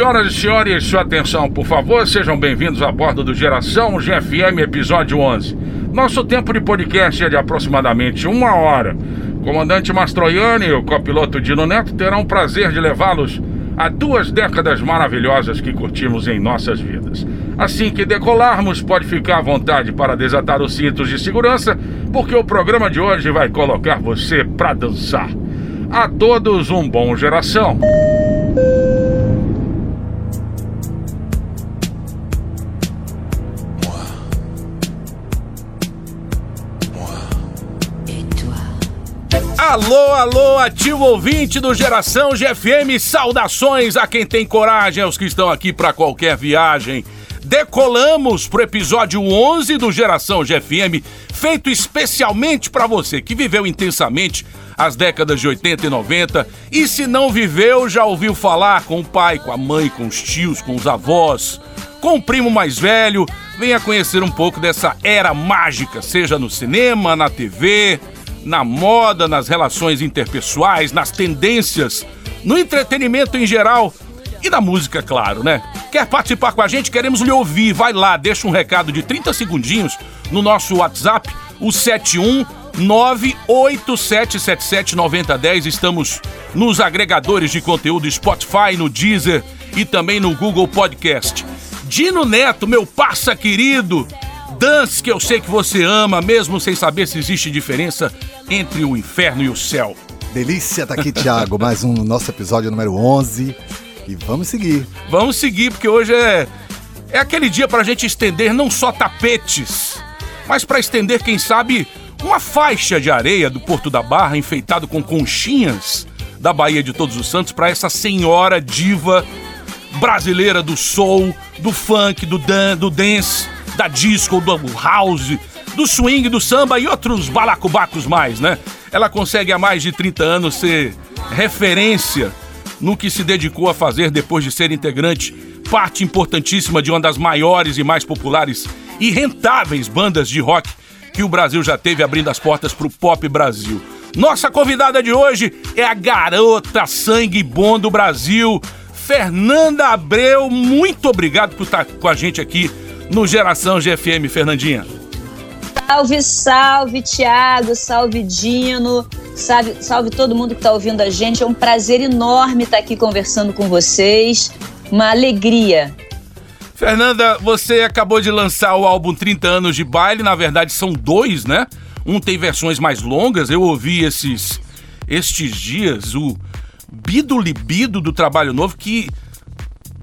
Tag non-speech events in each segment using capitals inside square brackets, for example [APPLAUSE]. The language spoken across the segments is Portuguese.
Senhoras e senhores, sua atenção, por favor, sejam bem-vindos a bordo do Geração GFM, episódio 11. Nosso tempo de podcast é de aproximadamente uma hora. Comandante Mastroianni e o copiloto Dino Neto terão o prazer de levá-los a duas décadas maravilhosas que curtimos em nossas vidas. Assim que decolarmos, pode ficar à vontade para desatar os cintos de segurança, porque o programa de hoje vai colocar você para dançar. A todos um bom geração. Alô, alô, ativo ouvinte do Geração GFM, saudações a quem tem coragem, aos que estão aqui para qualquer viagem. Decolamos pro episódio 11 do Geração GFM, feito especialmente para você que viveu intensamente as décadas de 80 e 90 e se não viveu, já ouviu falar com o pai, com a mãe, com os tios, com os avós, com o primo mais velho. Venha conhecer um pouco dessa era mágica, seja no cinema, na TV, na moda, nas relações interpessoais, nas tendências, no entretenimento em geral e na música, claro, né? Quer participar com a gente? Queremos lhe ouvir. Vai lá, deixa um recado de 30 segundinhos no nosso WhatsApp, o 71 987779010. Estamos nos agregadores de conteúdo Spotify, no Deezer e também no Google Podcast. Dino Neto, meu parça querido, dance que eu sei que você ama, mesmo sem saber se existe diferença entre o inferno e o céu. Delícia tá aqui, Thiago. [LAUGHS] Mais um nosso episódio número 11. E vamos seguir. Vamos seguir, porque hoje é, é aquele dia pra gente estender não só tapetes, mas para estender, quem sabe, uma faixa de areia do Porto da Barra enfeitado com conchinhas da Bahia de Todos os Santos para essa senhora diva brasileira do soul, do funk, do, dan do dance da disco, do house, do swing, do samba e outros balacubacos mais, né? Ela consegue há mais de 30 anos ser referência no que se dedicou a fazer depois de ser integrante, parte importantíssima de uma das maiores e mais populares e rentáveis bandas de rock que o Brasil já teve abrindo as portas para o pop Brasil. Nossa convidada de hoje é a garota sangue bom do Brasil, Fernanda Abreu. Muito obrigado por estar com a gente aqui no Geração GFM, Fernandinha. Salve, salve, Tiago, salve, Dino, salve, salve todo mundo que está ouvindo a gente. É um prazer enorme estar aqui conversando com vocês. Uma alegria. Fernanda, você acabou de lançar o álbum 30 anos de baile, na verdade são dois, né? Um tem versões mais longas, eu ouvi esses estes dias o Bido Libido do Trabalho Novo que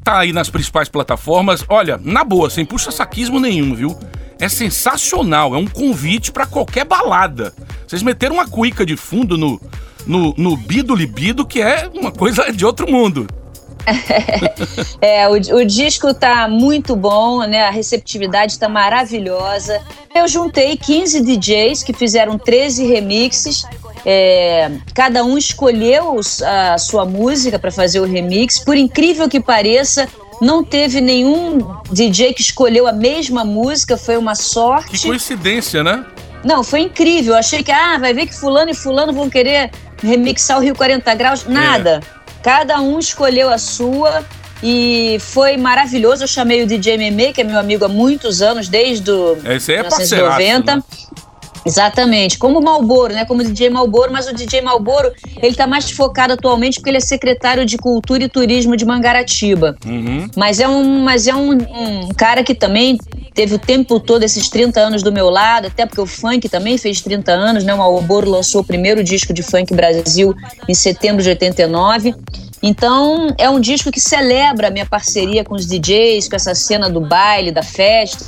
tá aí nas principais plataformas. Olha, na boa, sem puxa saquismo nenhum, viu? É sensacional, é um convite para qualquer balada. Vocês meteram uma cuica de fundo no, no, no Bido Libido, que é uma coisa de outro mundo. [LAUGHS] é, o, o, disco tá muito bom, né? A receptividade tá maravilhosa. Eu juntei 15 DJs que fizeram 13 remixes é, cada um escolheu a sua música para fazer o remix. Por incrível que pareça, não teve nenhum DJ que escolheu a mesma música, foi uma sorte. Que coincidência, né? Não, foi incrível. Eu achei que, ah, vai ver que fulano e fulano vão querer remixar o Rio 40 Graus. Nada. É. Cada um escolheu a sua e foi maravilhoso. Eu chamei o DJ Meme, que é meu amigo há muitos anos, desde o Esse é 1990. Né? Exatamente, como o Malboro, né? Como o DJ Malboro, mas o DJ Malboro, ele tá mais focado atualmente porque ele é secretário de Cultura e Turismo de Mangaratiba. Uhum. Mas é, um, mas é um, um, cara que também teve o tempo todo, esses 30 anos do meu lado, até porque o funk também fez 30 anos, né? O Malboro lançou o primeiro disco de funk Brasil em setembro de 89. Então, é um disco que celebra a minha parceria com os DJs, com essa cena do baile, da festa,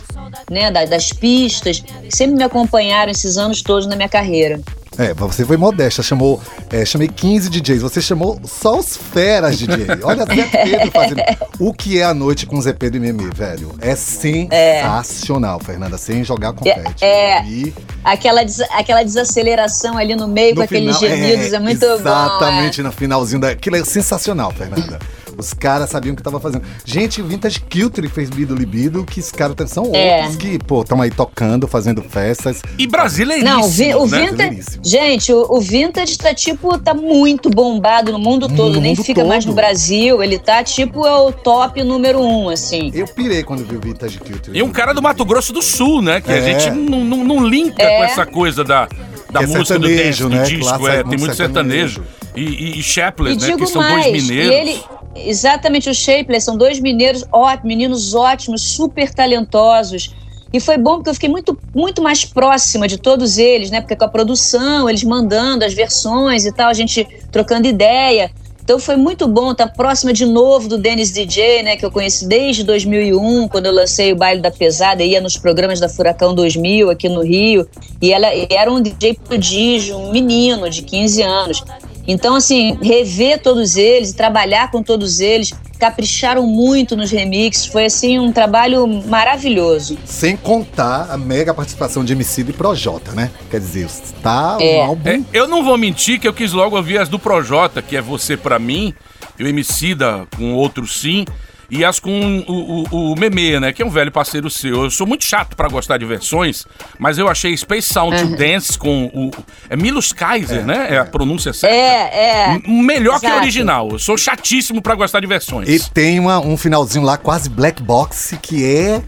né, das pistas, que sempre me acompanharam esses anos todos na minha carreira. É, você foi modesta, chamou, é, chamei 15 DJs, você chamou só os feras DJ. [LAUGHS] Olha Zé Pedro fazendo. O que é a noite com Zé Pedro e Mimi, velho? É sensacional, é. Fernanda, sem jogar confete. É, é e... aquela, des, aquela desaceleração ali no meio no com final, aqueles gemidos, é, é muito exatamente, bom. Exatamente, é. no finalzinho da. Aquilo é sensacional, Fernanda. Os caras sabiam o que tava fazendo. Gente, o Vintage Culture fez Bido Libido, que os caras são é. outros que, pô, estão aí tocando, fazendo festas. E brasileiríssimo, Não, o, vi, o né? Vintage... Gente, o, o, Vintage tá, tipo, tá muito bombado no mundo todo. No nem mundo fica todo. mais no Brasil. Ele tá, tipo, é o top número um, assim. Eu pirei quando vi o Vintage Culture. E um cara do Mato Grosso do Sul, né? Que é. a gente não, não, não linka é. com essa coisa da da é música do dance, né? do disco, é, tem muito sertanejo. sertanejo. E, e, e né? Que são mais, dois mineiros. Ele, exatamente, os Shapeless são dois mineiros ótimos, meninos ótimos, super talentosos. E foi bom porque eu fiquei muito, muito mais próxima de todos eles, né? Porque com a produção, eles mandando as versões e tal, a gente trocando ideia. Então foi muito bom estar próxima de novo do Dennis DJ, né, que eu conheci desde 2001, quando eu lancei o Baile da Pesada, ia nos programas da Furacão 2000 aqui no Rio, e ela era um DJ prodígio, um menino de 15 anos. Então, assim, rever todos eles, trabalhar com todos eles, capricharam muito nos remixes, foi assim um trabalho maravilhoso. Sem contar a mega participação de MC e Projota, né? Quer dizer, tá é. um álbum... É, eu não vou mentir que eu quis logo ouvir as do Projota, que é Você para mim, e o MC da com outro sim, e as com o, o, o Meme, né? Que é um velho parceiro seu. Eu sou muito chato para gostar de versões, mas eu achei Space Sound uhum. to Dance com o. É Milos Kaiser, é, né? É a pronúncia certa. É, é. Melhor Exato. que a original. Eu sou chatíssimo para gostar de versões. E tem uma, um finalzinho lá, quase black box, que é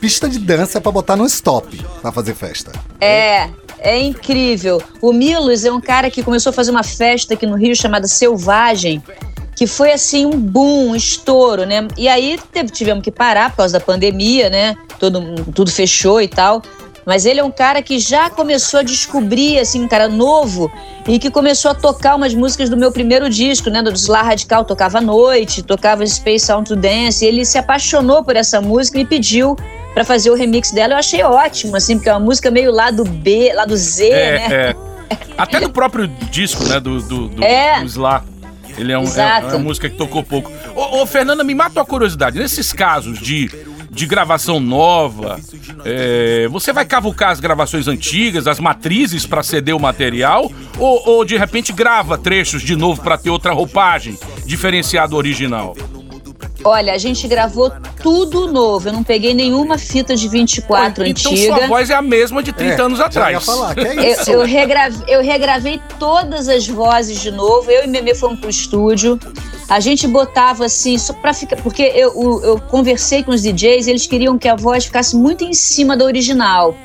pista de dança para botar no stop para fazer festa. É. É incrível. O Milos é um cara que começou a fazer uma festa aqui no Rio chamada Selvagem, que foi assim um boom, um estouro, né? E aí teve, tivemos que parar por causa da pandemia, né? Todo, tudo fechou e tal. Mas ele é um cara que já começou a descobrir, assim, um cara novo e que começou a tocar umas músicas do meu primeiro disco, né? Do Slar Radical, tocava à noite, tocava Space Sound to Dance. Ele se apaixonou por essa música e me pediu para fazer o remix dela. Eu achei ótimo, assim, porque é uma música meio lado B, lado Z, é, né? É. Até do próprio disco, né? Do, do, do, é. do Slar. Ele é, um, é, é, uma música que tocou pouco. Ô, ô, Fernanda, me mata a curiosidade. Nesses casos de, de gravação nova, é, você vai cavucar as gravações antigas, as matrizes para ceder o material? Ou, ou de repente grava trechos de novo para ter outra roupagem diferenciada do original? Olha, a gente gravou tudo novo. Eu não peguei nenhuma fita de 24 Pô, então antiga. Então sua voz é a mesma de 30 é, anos atrás. Eu, falar, que é isso? Eu, eu, regravei, eu regravei todas as vozes de novo. Eu e Meme fomos pro estúdio. A gente botava assim, só pra ficar. Porque eu, eu, eu conversei com os DJs, eles queriam que a voz ficasse muito em cima da original.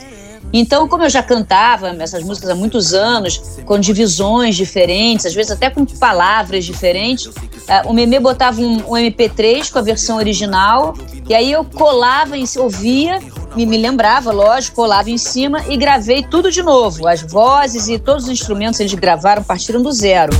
Então, como eu já cantava essas músicas há muitos anos, com divisões diferentes, às vezes até com palavras diferentes, eh, o Meme botava um, um MP3 com a versão original, e aí eu colava, ouvia, me, me lembrava, lógico, colava em cima e gravei tudo de novo. As vozes e todos os instrumentos eles gravaram partiram do zero.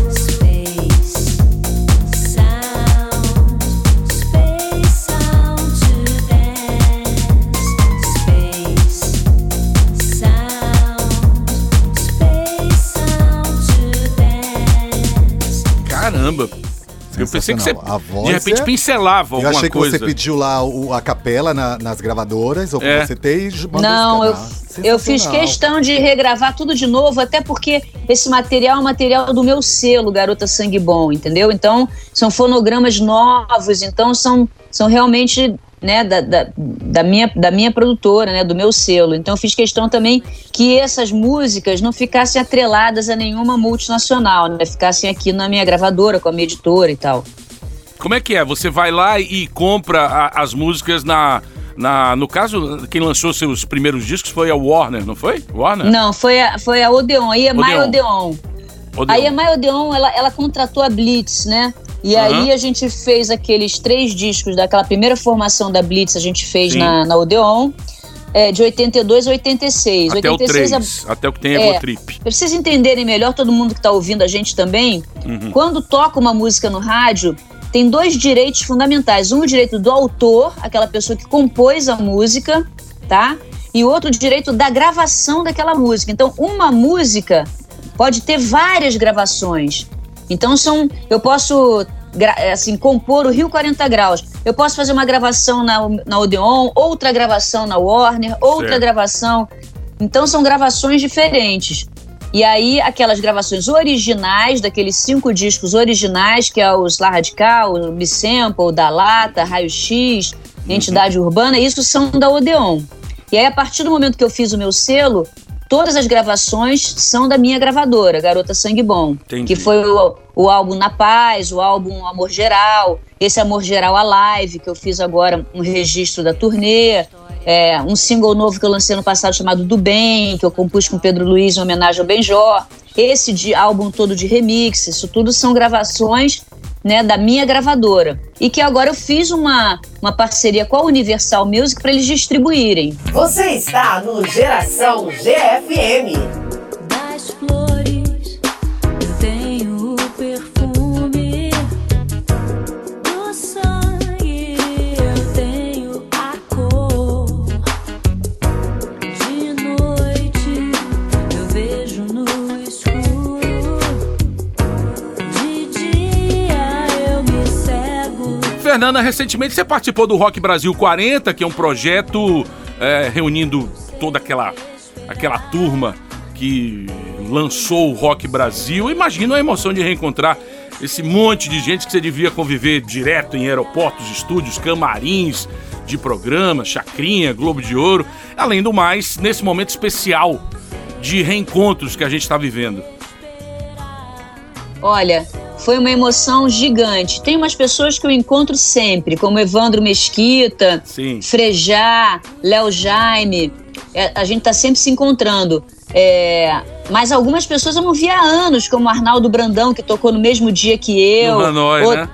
Pensei que você, de repente, é... pincelava alguma coisa. Eu achei que coisa. você pediu lá o, a capela na, nas gravadoras, ou é. você tem Não, eu, eu fiz questão de regravar tudo de novo, até porque esse material é um material do meu selo, Garota Sangue Bom, entendeu? Então, são fonogramas novos, então são, são realmente né, da, da, da, minha, da minha produtora, né, do meu selo. Então eu fiz questão também que essas músicas não ficassem atreladas a nenhuma multinacional, né, ficassem aqui na minha gravadora, com a minha editora e tal. Como é que é? Você vai lá e compra a, as músicas na, na, no caso, quem lançou seus primeiros discos foi a Warner, não foi? Warner? Não, foi a, foi a Odeon, aí é Odeon. Odeon. Odeon. Aí a My Odeon, ela, ela contratou a Blitz, né? E uhum. aí a gente fez aqueles três discos daquela primeira formação da Blitz, a gente fez na, na Odeon. É, de 82 a 86. Até 86 o 3, a... até o que tem é, Trip. Pra vocês entenderem melhor, todo mundo que está ouvindo a gente também, uhum. quando toca uma música no rádio, tem dois direitos fundamentais. Um o direito do autor, aquela pessoa que compôs a música, tá? E o outro o direito da gravação daquela música. Então, uma música pode ter várias gravações. Então são, eu posso assim compor o Rio 40 graus. Eu posso fazer uma gravação na, na Odeon, outra gravação na Warner, outra certo. gravação. Então são gravações diferentes. E aí, aquelas gravações originais, daqueles cinco discos originais, que é os La Radical, o Bisample, Da Lata, Raio X, Entidade uhum. Urbana, isso são da Odeon. E aí, a partir do momento que eu fiz o meu selo, todas as gravações são da minha gravadora, Garota Sangue Bom. Entendi. Que foi o, o álbum Na Paz, o álbum Amor Geral, esse Amor Geral a Live, que eu fiz agora um registro da turnê. É, um single novo que eu lancei no passado chamado Do Bem, que eu compus com Pedro Luiz em homenagem ao Benjó. Esse de álbum todo de remix, isso tudo são gravações né, da minha gravadora. E que agora eu fiz uma, uma parceria com a Universal Music para eles distribuírem. Você está no Geração GFM. Fernanda, recentemente você participou do Rock Brasil 40, que é um projeto é, reunindo toda aquela, aquela turma que lançou o Rock Brasil. Imagina a emoção de reencontrar esse monte de gente que você devia conviver direto em aeroportos, estúdios, camarins de programa, Chacrinha, Globo de Ouro. Além do mais, nesse momento especial de reencontros que a gente está vivendo. Olha, foi uma emoção gigante. Tem umas pessoas que eu encontro sempre, como Evandro Mesquita, Sim. Frejá, Léo Jaime. É, a gente está sempre se encontrando. É, mas algumas pessoas eu não vi há anos, como Arnaldo Brandão, que tocou no mesmo dia que eu. No Hanoi, o, né?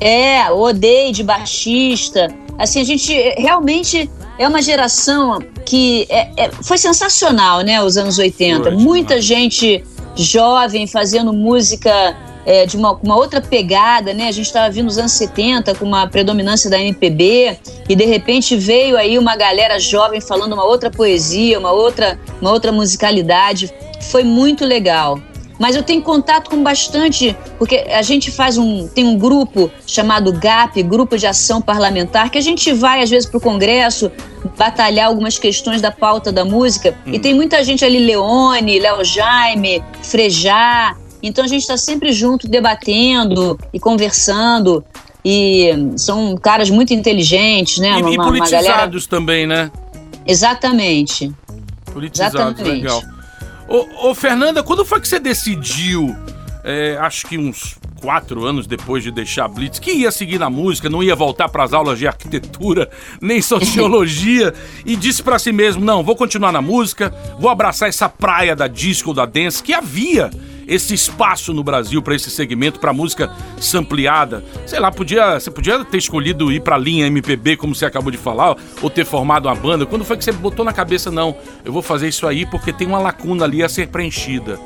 É, o Odei de baixista. Assim, a gente realmente é uma geração que é, é, foi sensacional, né? Os anos 80. Foi, Muita gente jovem fazendo música é, de uma, uma, outra pegada, né? A gente estava vindo nos anos 70 com uma predominância da MPB e de repente veio aí uma galera jovem falando uma outra poesia, uma outra, uma outra musicalidade. Foi muito legal. Mas eu tenho contato com bastante, porque a gente faz um. tem um grupo chamado GAP, Grupo de Ação Parlamentar, que a gente vai, às vezes, para o Congresso batalhar algumas questões da pauta da música. Hum. E tem muita gente ali, Leone, Léo Jaime, Frejá, então a gente está sempre junto, debatendo e conversando. E são caras muito inteligentes, né? E, uma, e politizados galera... também, né? Exatamente. Politizados, Exatamente. legal. Ô, ô, Fernanda, quando foi que você decidiu, é, acho que uns quatro anos depois de deixar a Blitz, que ia seguir na música, não ia voltar para as aulas de arquitetura, [LAUGHS] nem sociologia, [LAUGHS] e disse para si mesmo: não, vou continuar na música, vou abraçar essa praia da disco, da dance, que havia esse espaço no Brasil para esse segmento, para música sampleada. Sei lá, podia, você podia ter escolhido ir para a linha MPB, como você acabou de falar, ou ter formado uma banda. Quando foi que você botou na cabeça, não, eu vou fazer isso aí porque tem uma lacuna ali a ser preenchida?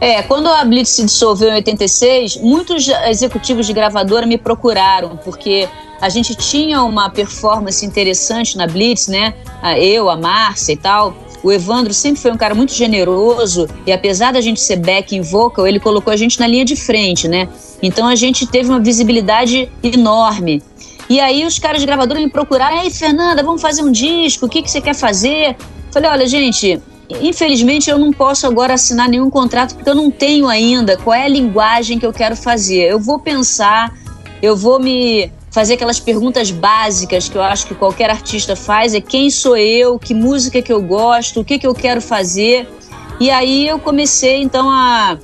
É, quando a Blitz se dissolveu em 86, muitos executivos de gravadora me procuraram, porque a gente tinha uma performance interessante na Blitz, né? Eu, a Márcia e tal. O Evandro sempre foi um cara muito generoso e apesar da gente ser back vocal, ele colocou a gente na linha de frente, né? Então a gente teve uma visibilidade enorme. E aí os caras de gravadora me procuraram, ei Fernanda, vamos fazer um disco, o que, que você quer fazer? Falei, olha gente, infelizmente eu não posso agora assinar nenhum contrato porque eu não tenho ainda qual é a linguagem que eu quero fazer. Eu vou pensar, eu vou me fazer aquelas perguntas básicas que eu acho que qualquer artista faz, é quem sou eu, que música que eu gosto, o que, que eu quero fazer. E aí eu comecei então a,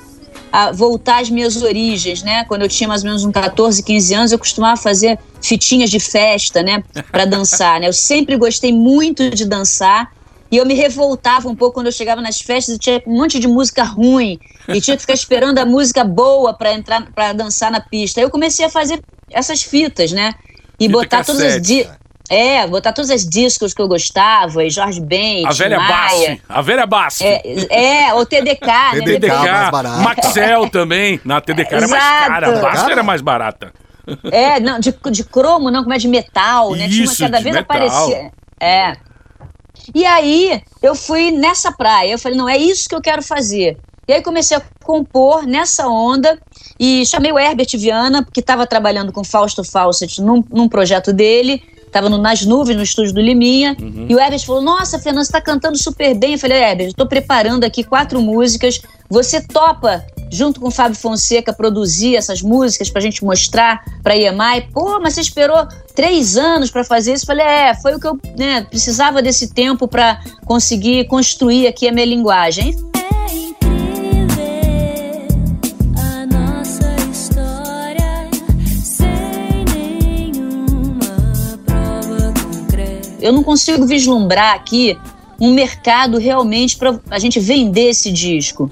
a voltar às minhas origens, né? Quando eu tinha mais ou menos uns 14, 15 anos, eu costumava fazer fitinhas de festa, né, para dançar, né? Eu sempre gostei muito de dançar. E eu me revoltava um pouco quando eu chegava nas festas e tinha um monte de música ruim e tinha que ficar esperando a música boa para entrar para dançar na pista. Aí eu comecei a fazer essas fitas, né? E Fita botar todas as di é, botar todos os discos que eu gostava, e Jorge Ben, A velha Bassi. A velha Bassi. É, é o TDK, né? TDK, Maxel também. Na TDK era mais cara. A Bassi era mais barata. É, não, de, de cromo não, como é de metal, né? Isso, Tinha uma, cada vez metal. aparecia. É. E aí eu fui nessa praia, eu falei, não, é isso que eu quero fazer. E aí comecei a compor nessa onda e chamei o Herbert Viana, que estava trabalhando com Fausto Fawcett num, num projeto dele, Tava no, nas nuvens no estúdio do Liminha. Uhum. E o Herbert falou: Nossa, Fernanda, você tá cantando super bem. Eu falei: Herbert, estou preparando aqui quatro músicas. Você topa, junto com o Fábio Fonseca, produzir essas músicas pra gente mostrar pra EMI? Pô, mas você esperou três anos para fazer isso? Eu falei: É, foi o que eu né, precisava desse tempo para conseguir construir aqui a minha linguagem. Eu não consigo vislumbrar aqui um mercado realmente para a gente vender esse disco.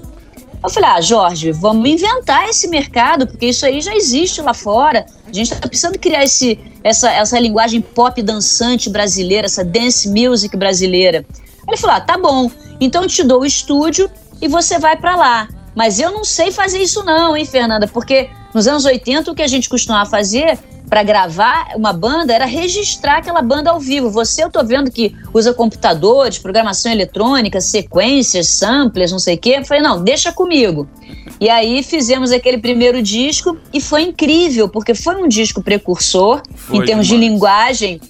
Eu falei, ah, Jorge, vamos inventar esse mercado, porque isso aí já existe lá fora. A gente está precisando criar esse, essa, essa linguagem pop dançante brasileira, essa dance music brasileira. Ele falou, ah, tá bom, então eu te dou o estúdio e você vai para lá. Mas eu não sei fazer isso não, hein, Fernanda? Porque nos anos 80 o que a gente costumava fazer para gravar uma banda era registrar aquela banda ao vivo. Você, eu tô vendo que usa computadores, programação eletrônica, sequências, samplers, não sei o quê. Eu falei, não, deixa comigo. E aí fizemos aquele primeiro disco e foi incrível, porque foi um disco precursor foi em termos demais. de linguagem.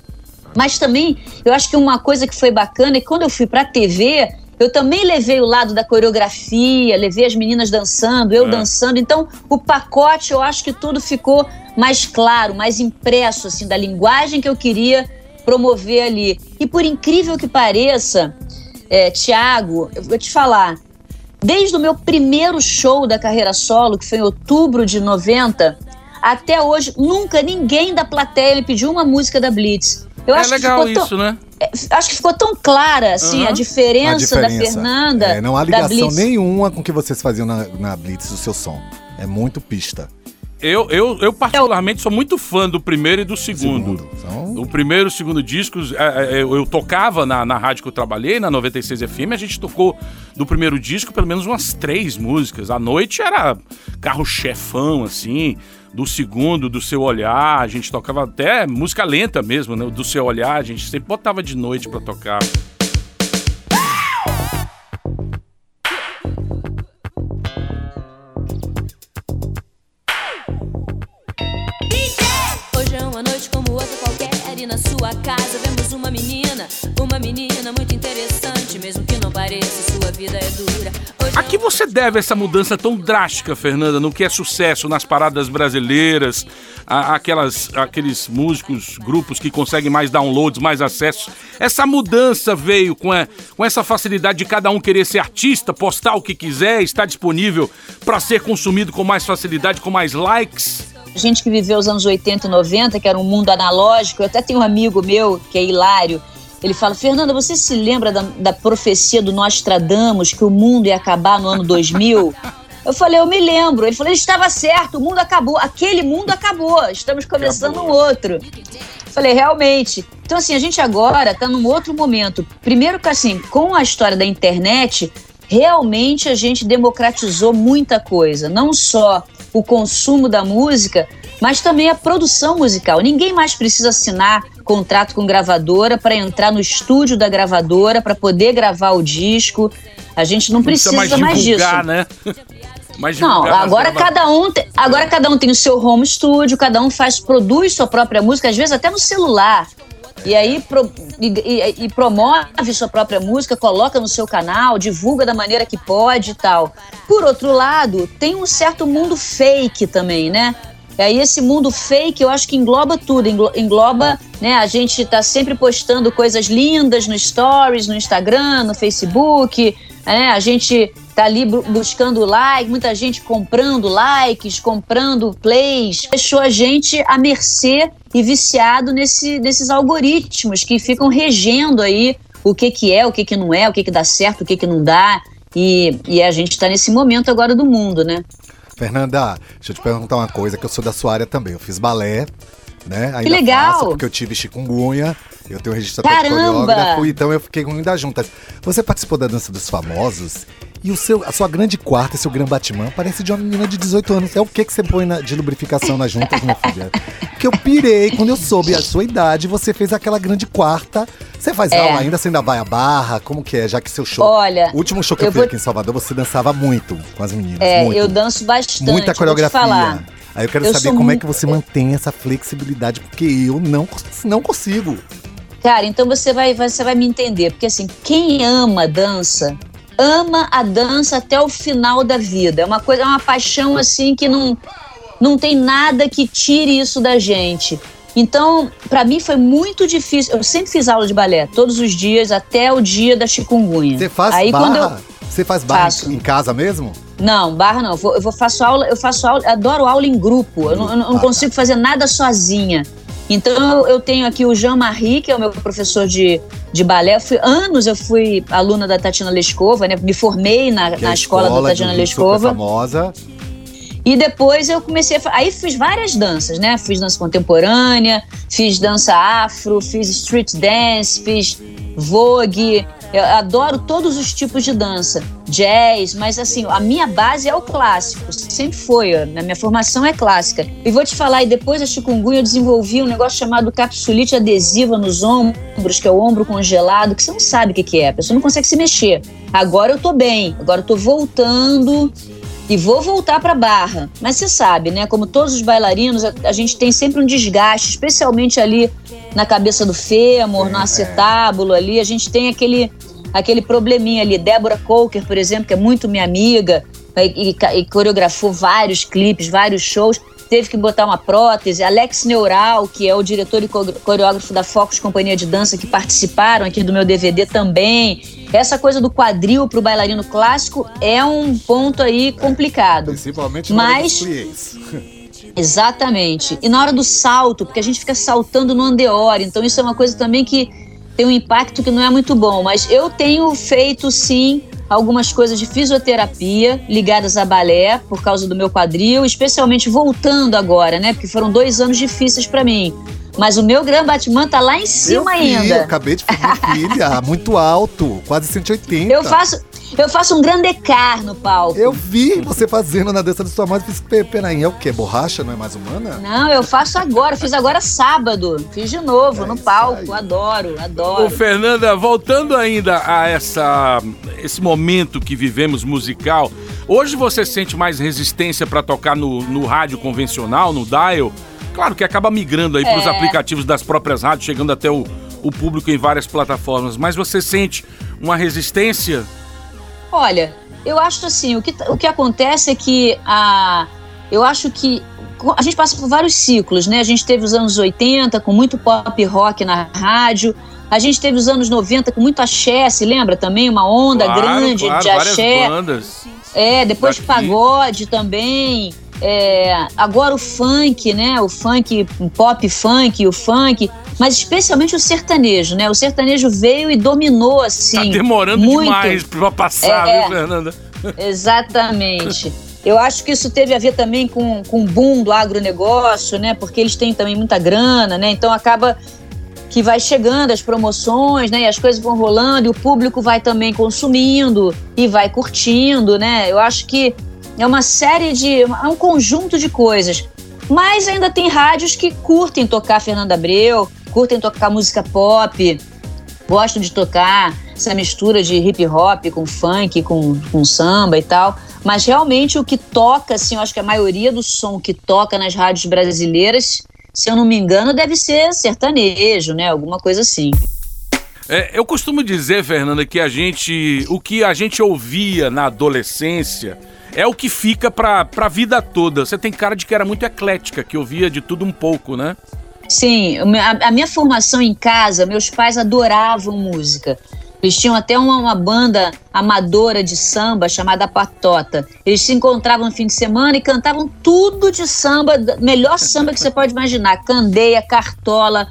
Mas também, eu acho que uma coisa que foi bacana é que quando eu fui para a TV, eu também levei o lado da coreografia, levei as meninas dançando, eu é. dançando. Então, o pacote, eu acho que tudo ficou mais claro, mais impresso, assim, da linguagem que eu queria promover ali. E por incrível que pareça, é, Tiago, eu vou te falar, desde o meu primeiro show da carreira solo, que foi em outubro de 90, até hoje, nunca ninguém da plateia me pediu uma música da Blitz. Eu é legal isso, tão, né? É, acho que ficou tão clara assim, uhum. a, diferença a, diferença da Fernanda. É, não há ligação nenhuma com o que vocês faziam na, na Blitz do seu som. É muito pista. Eu, eu, eu particularmente sou muito fã do primeiro e do segundo. segundo. Então... O primeiro e o segundo discos, é, é, eu, tocava na, na rádio que eu trabalhei, na 96 FM, a gente tocou do primeiro disco pelo menos umas três músicas. A noite era carro-chefão, assim do segundo, do seu olhar, a gente tocava até música lenta mesmo, né? Do seu olhar, a gente sempre botava de noite para tocar. Mesmo que não pareça, sua vida é dura. A que você deve essa mudança tão drástica, Fernanda, no que é sucesso nas paradas brasileiras, a, aquelas, aqueles músicos, grupos que conseguem mais downloads, mais acessos? Essa mudança veio com, a, com essa facilidade de cada um querer ser artista, postar o que quiser, estar disponível para ser consumido com mais facilidade, com mais likes? Gente que viveu os anos 80 e 90, que era um mundo analógico, eu até tenho um amigo meu, que é Hilário, ele fala, Fernanda, você se lembra da, da profecia do Nostradamus que o mundo ia acabar no ano 2000? Eu falei, eu me lembro. Ele falou, ele estava certo, o mundo acabou. Aquele mundo acabou, estamos começando acabou. um outro. Eu falei, realmente. Então, assim, a gente agora está num outro momento. Primeiro que, assim, com a história da internet, realmente a gente democratizou muita coisa. Não só o consumo da música, mas também a produção musical. Ninguém mais precisa assinar contrato com gravadora para entrar no estúdio da gravadora para poder gravar o disco. A gente não precisa, precisa mais, mais divulgar, disso. né? [LAUGHS] não, agora cada um tem, agora cada um tem o seu home studio, cada um faz produz sua própria música, às vezes até no celular. E aí pro, e, e, e, promove sua própria música, coloca no seu canal, divulga da maneira que pode e tal. Por outro lado, tem um certo mundo fake também, né? E aí esse mundo fake eu acho que engloba tudo, engloba, né? A gente tá sempre postando coisas lindas no stories, no Instagram, no Facebook, né? A gente tá ali buscando like, muita gente comprando likes, comprando plays, deixou a gente à mercê e viciado nesse, nesses algoritmos que ficam regendo aí o que que é, o que que não é, o que que dá certo, o que que não dá. E, e a gente está nesse momento agora do mundo, né? Fernanda, deixa eu te perguntar uma coisa, que eu sou da sua área também. Eu fiz balé, né? Ainda que legal! Faço, porque eu tive chikungunya, eu tenho registro de coreógrafo, então eu fiquei com muitas juntas. Você participou da Dança dos Famosos e o seu, a sua grande quarta, seu grande Batman, parece de uma menina de 18 anos. É o que, que você põe na, de lubrificação nas juntas, minha filha? Que eu pirei quando eu soube a sua idade, você fez aquela grande quarta. Você faz é. aula ainda, você ainda vai à barra? Como que é? Já que seu show. Olha. O último show que eu, eu fiz vou... aqui em Salvador, você dançava muito com as meninas. É, muito. eu danço bastante. Muita coreografia. Aí eu quero eu saber como muito... é que você mantém essa flexibilidade, porque eu não, não consigo. Cara, então você vai, você vai me entender, porque assim, quem ama dança, ama a dança até o final da vida. É uma coisa, é uma paixão assim que não, não tem nada que tire isso da gente. Então, para mim foi muito difícil. Eu sempre fiz aula de balé, todos os dias, até o dia da chikungunya. Você faz Aí, barra? Quando eu... Você faz barra faço. em casa mesmo? Não, barra não. Eu, vou, eu faço aula, eu faço aula, adoro aula em grupo. Eu não, eu não ah, consigo tá. fazer nada sozinha. Então eu tenho aqui o Jean-Marie, que é o meu professor de, de balé. Eu fui, anos eu fui aluna da Tatiana Lescova, né? Me formei na, na escola, escola da Tatiana Lescova. famosa. E depois eu comecei a. Aí fiz várias danças, né? Fiz dança contemporânea, fiz dança afro, fiz street dance, fiz vogue. Eu adoro todos os tipos de dança, jazz, mas assim, a minha base é o clássico, sempre foi, a minha formação é clássica. E vou te falar, e depois da chikungunya eu desenvolvi um negócio chamado capsulite adesiva nos ombros, que é o ombro congelado, que você não sabe o que é, a pessoa não consegue se mexer. Agora eu tô bem, agora eu tô voltando e vou voltar para barra. Mas você sabe, né? Como todos os bailarinos, a, a, gente tem sempre um desgaste, especialmente ali na cabeça do fêmur, no acetábulo ali, a gente tem aquele aquele probleminha ali. Débora Coker, por exemplo, que é muito minha amiga e, e, e coreografou vários clipes, vários shows teve que botar uma prótese. Alex Neural, que é o diretor e coreógrafo da Focus Companhia de Dança, que participaram aqui do meu DVD também. Essa coisa do quadril para o bailarino clássico é um ponto aí complicado. Principalmente Mas... [LAUGHS] Exatamente. E na hora do salto, porque a gente fica saltando no andeor, então isso é uma coisa também que tem um impacto que não é muito bom. Mas eu tenho feito sim algumas coisas de fisioterapia ligadas a balé por causa do meu quadril, especialmente voltando agora, né? Porque foram dois anos difíceis para mim. Mas o meu Gran Batman tá lá em cima eu vi, ainda. Eu acabei de fazer filha, muito alto, quase 180. Eu faço, eu faço um grande car no palco. Eu vi você fazendo na dança de sua mãe. Fiz, peraí, é o quê? Borracha não é mais humana? Não, eu faço agora. Fiz agora sábado. Fiz de novo é no palco. Aí. Adoro, adoro. Ô, Fernanda, voltando ainda a essa, esse momento que vivemos musical, hoje você sente mais resistência para tocar no, no rádio convencional, no dial? Claro que acaba migrando aí é. para os aplicativos das próprias rádios, chegando até o, o público em várias plataformas. Mas você sente uma resistência Olha, eu acho assim, o que, o que acontece é que a, eu acho que a gente passa por vários ciclos, né? A gente teve os anos 80 com muito pop rock na rádio, a gente teve os anos 90 com muito axé, se lembra também? Uma onda claro, grande claro, de axé. Bandas é, depois daqui. pagode também. É, agora o funk, né? O funk, o pop funk, o funk mas especialmente o sertanejo, né? O sertanejo veio e dominou assim. Tá demorando muito. demais para passar, é, viu, Fernanda? Exatamente. Eu acho que isso teve a ver também com, com o boom do agronegócio, né? Porque eles têm também muita grana, né? Então acaba que vai chegando as promoções, né? E as coisas vão rolando e o público vai também consumindo e vai curtindo, né? Eu acho que é uma série de. é um conjunto de coisas. Mas ainda tem rádios que curtem tocar Fernanda Abreu, curtem tocar música pop, gostam de tocar essa mistura de hip hop com funk, com, com samba e tal. Mas realmente o que toca, assim, eu acho que a maioria do som que toca nas rádios brasileiras, se eu não me engano, deve ser sertanejo, né? Alguma coisa assim. É, eu costumo dizer, Fernanda, que a gente. O que a gente ouvia na adolescência é o que fica pra, pra vida toda. Você tem cara de que era muito eclética, que ouvia de tudo um pouco, né? Sim, a, a minha formação em casa, meus pais adoravam música. Eles tinham até uma, uma, banda amadora de samba chamada Patota. Eles se encontravam no fim de semana e cantavam tudo de samba, melhor samba que você pode imaginar. Candeia, Cartola,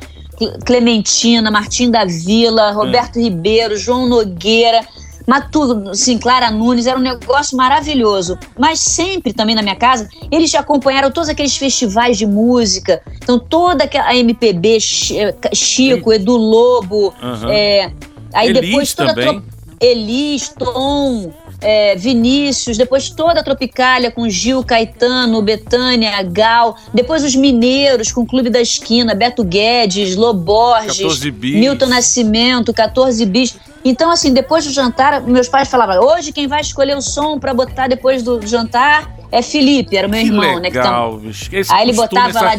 Clementina, Martim da Vila, Roberto é. Ribeiro, João Nogueira. Mas tudo, assim, Clara Nunes, era um negócio maravilhoso. Mas sempre também na minha casa, eles acompanharam todos aqueles festivais de música. Então, toda a MPB, eh, Chico, Edu Lobo, uhum. é, aí Elis depois toda também. a Elis, Tom, é, Vinícius, depois toda a Tropicália com Gil, Caetano, Betânia, Gal, depois os Mineiros com o Clube da Esquina, Beto Guedes, Loborges, Milton Nascimento, 14 bis. Então, assim, depois do jantar, meus pais falavam: hoje quem vai escolher o som para botar depois do jantar é Felipe, era meu Que irmão, né? legal, tá- bicho. Esse Aí ele botava essa, lá-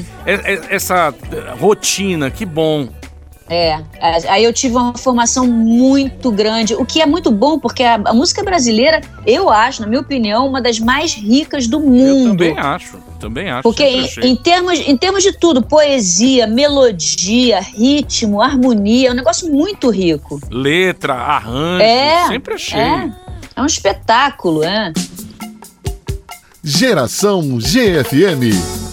essa rotina, que bom. É, aí eu tive uma formação muito grande, o que é muito bom, porque a, a música brasileira, eu acho, na minha opinião, uma das mais ricas do Eu mundo. também acho, também acho. Porque em, em termos, em termos de tudo, poesia, melodia, ritmo, harmonia, é um negócio muito rico. Letra, arranjo, É, sempre achei. É, é um espetáculo, é. Geração GFM.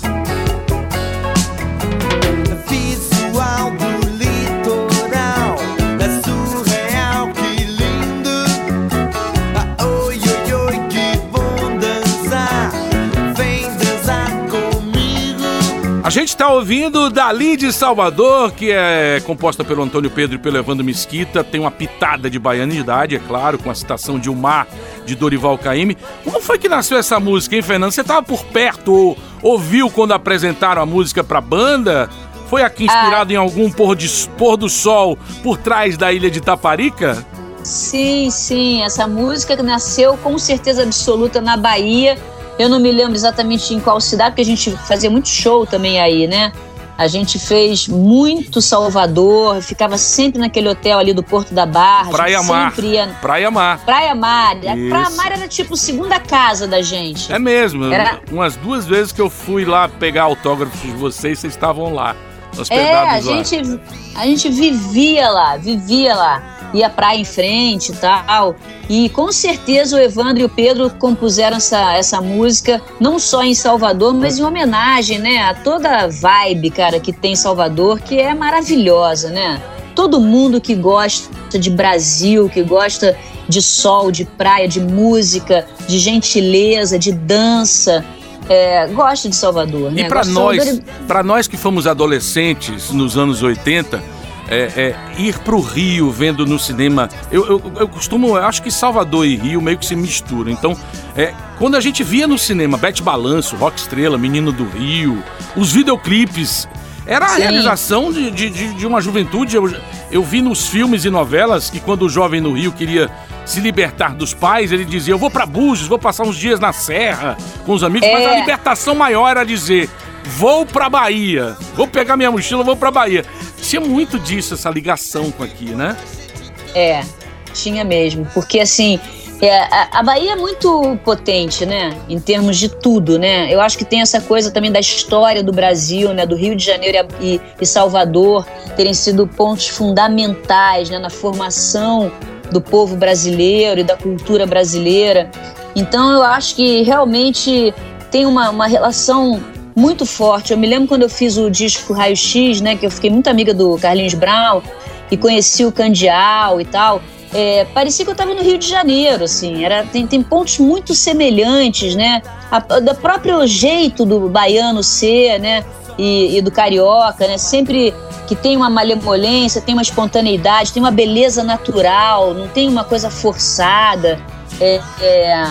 A gente tá ouvindo Dali de Salvador, que é composta pelo Antônio Pedro e pelo Evandro Mesquita. Tem uma pitada de baianidade, é claro, com a citação de O Mar, de Dorival Caymmi. Como foi que nasceu essa música, hein, Fernando? Você tava por perto ou ouviu quando apresentaram a música pra banda? Foi aqui inspirado em algum pôr, de, pôr do sol por trás da ilha de Taparica? Sim, sim, essa música nasceu com certeza absoluta na Bahia. Eu não me lembro exatamente em qual cidade, porque a gente fazia muito show também aí, né? A gente fez muito Salvador, ficava sempre naquele hotel ali do Porto da Barra. Praia Mar. Ia... Praia Mar. Praia Mar. A Isso. Praia Mar era tipo segunda casa da gente. É mesmo. Era- Umas duas vezes que eu fui lá pegar autógrafos de vocês, vocês estavam lá, É, a lá. gente, a gente vivia lá, vivia lá. Ia praia em frente e tal. E com certeza o Evandro e o Pedro compuseram essa, essa música, não só em Salvador, mas em homenagem, né? A toda a vibe, cara, que tem em Salvador, que é maravilhosa, né? Todo mundo que gosta de Brasil, que gosta de sol, de praia, de música, de gentileza, de dança, é, gosta de Salvador, né? E de nós, Salvador para nós que fomos adolescentes nos anos 80, é, é, ir pro Rio vendo no cinema, eu, eu, eu costumo, eu acho que Salvador e Rio meio que se misturam. Então, é, quando a gente via no cinema Bete Balanço, Rock Estrela, Menino do Rio, os videoclipes, era a Sim. realização de, de, de- uma juventude. Eu, eu vi nos filmes e novelas que quando o jovem no Rio queria se libertar dos pais, ele dizia: Eu vou pra Búzios, vou passar uns dias na Serra com os amigos, mas É. a libertação maior era dizer: Vou pra Bahia, vou pegar minha mochila, vou pra Bahia. Tinha muito disso, essa ligação com aqui, né? É, tinha mesmo. Porque assim, é, a, a Bahia é muito potente, né? Em termos de tudo, né? Eu acho que tem essa coisa também da história do Brasil, né? Do Rio de Janeiro e e Salvador terem sido pontos fundamentais né? na formação do povo brasileiro e da cultura brasileira. Então eu acho que realmente tem uma, uma relação muito forte. Eu me lembro quando eu fiz o disco Raio X, né? Que eu fiquei muito amiga do Carlinhos Brown e conheci o Candial e tal. É, parecia que eu estava no Rio de Janeiro, assim. Era, tem, tem pontos muito semelhantes, né? A, do próprio jeito do baiano ser, né? E, e do carioca, né? Sempre que tem uma malemolência, tem uma espontaneidade, tem uma beleza natural, não tem uma coisa forçada. É, é,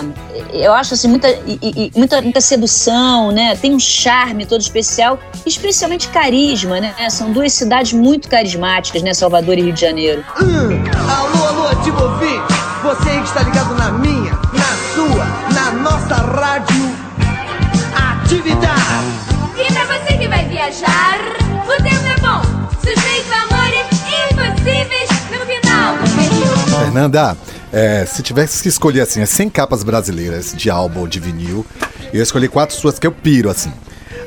eu acho assim muita, e- e- muita, muita sedução, né? Tem um charme todo especial, especialmente carisma, né? São duas cidades muito carismáticas, né? Salvador e Rio de Janeiro. Alô, alô, ativo. Você aí que está ligado na minha, na sua, na nossa rádio. Atividade. E pra você que vai viajar, o tempo é bom. Sujeito a amores impossíveis no final do período. Fernanda, é, se tivesse que escolher assim, as 100 capas brasileiras de álbum ou de vinil, eu escolhi quatro suas que eu piro, assim.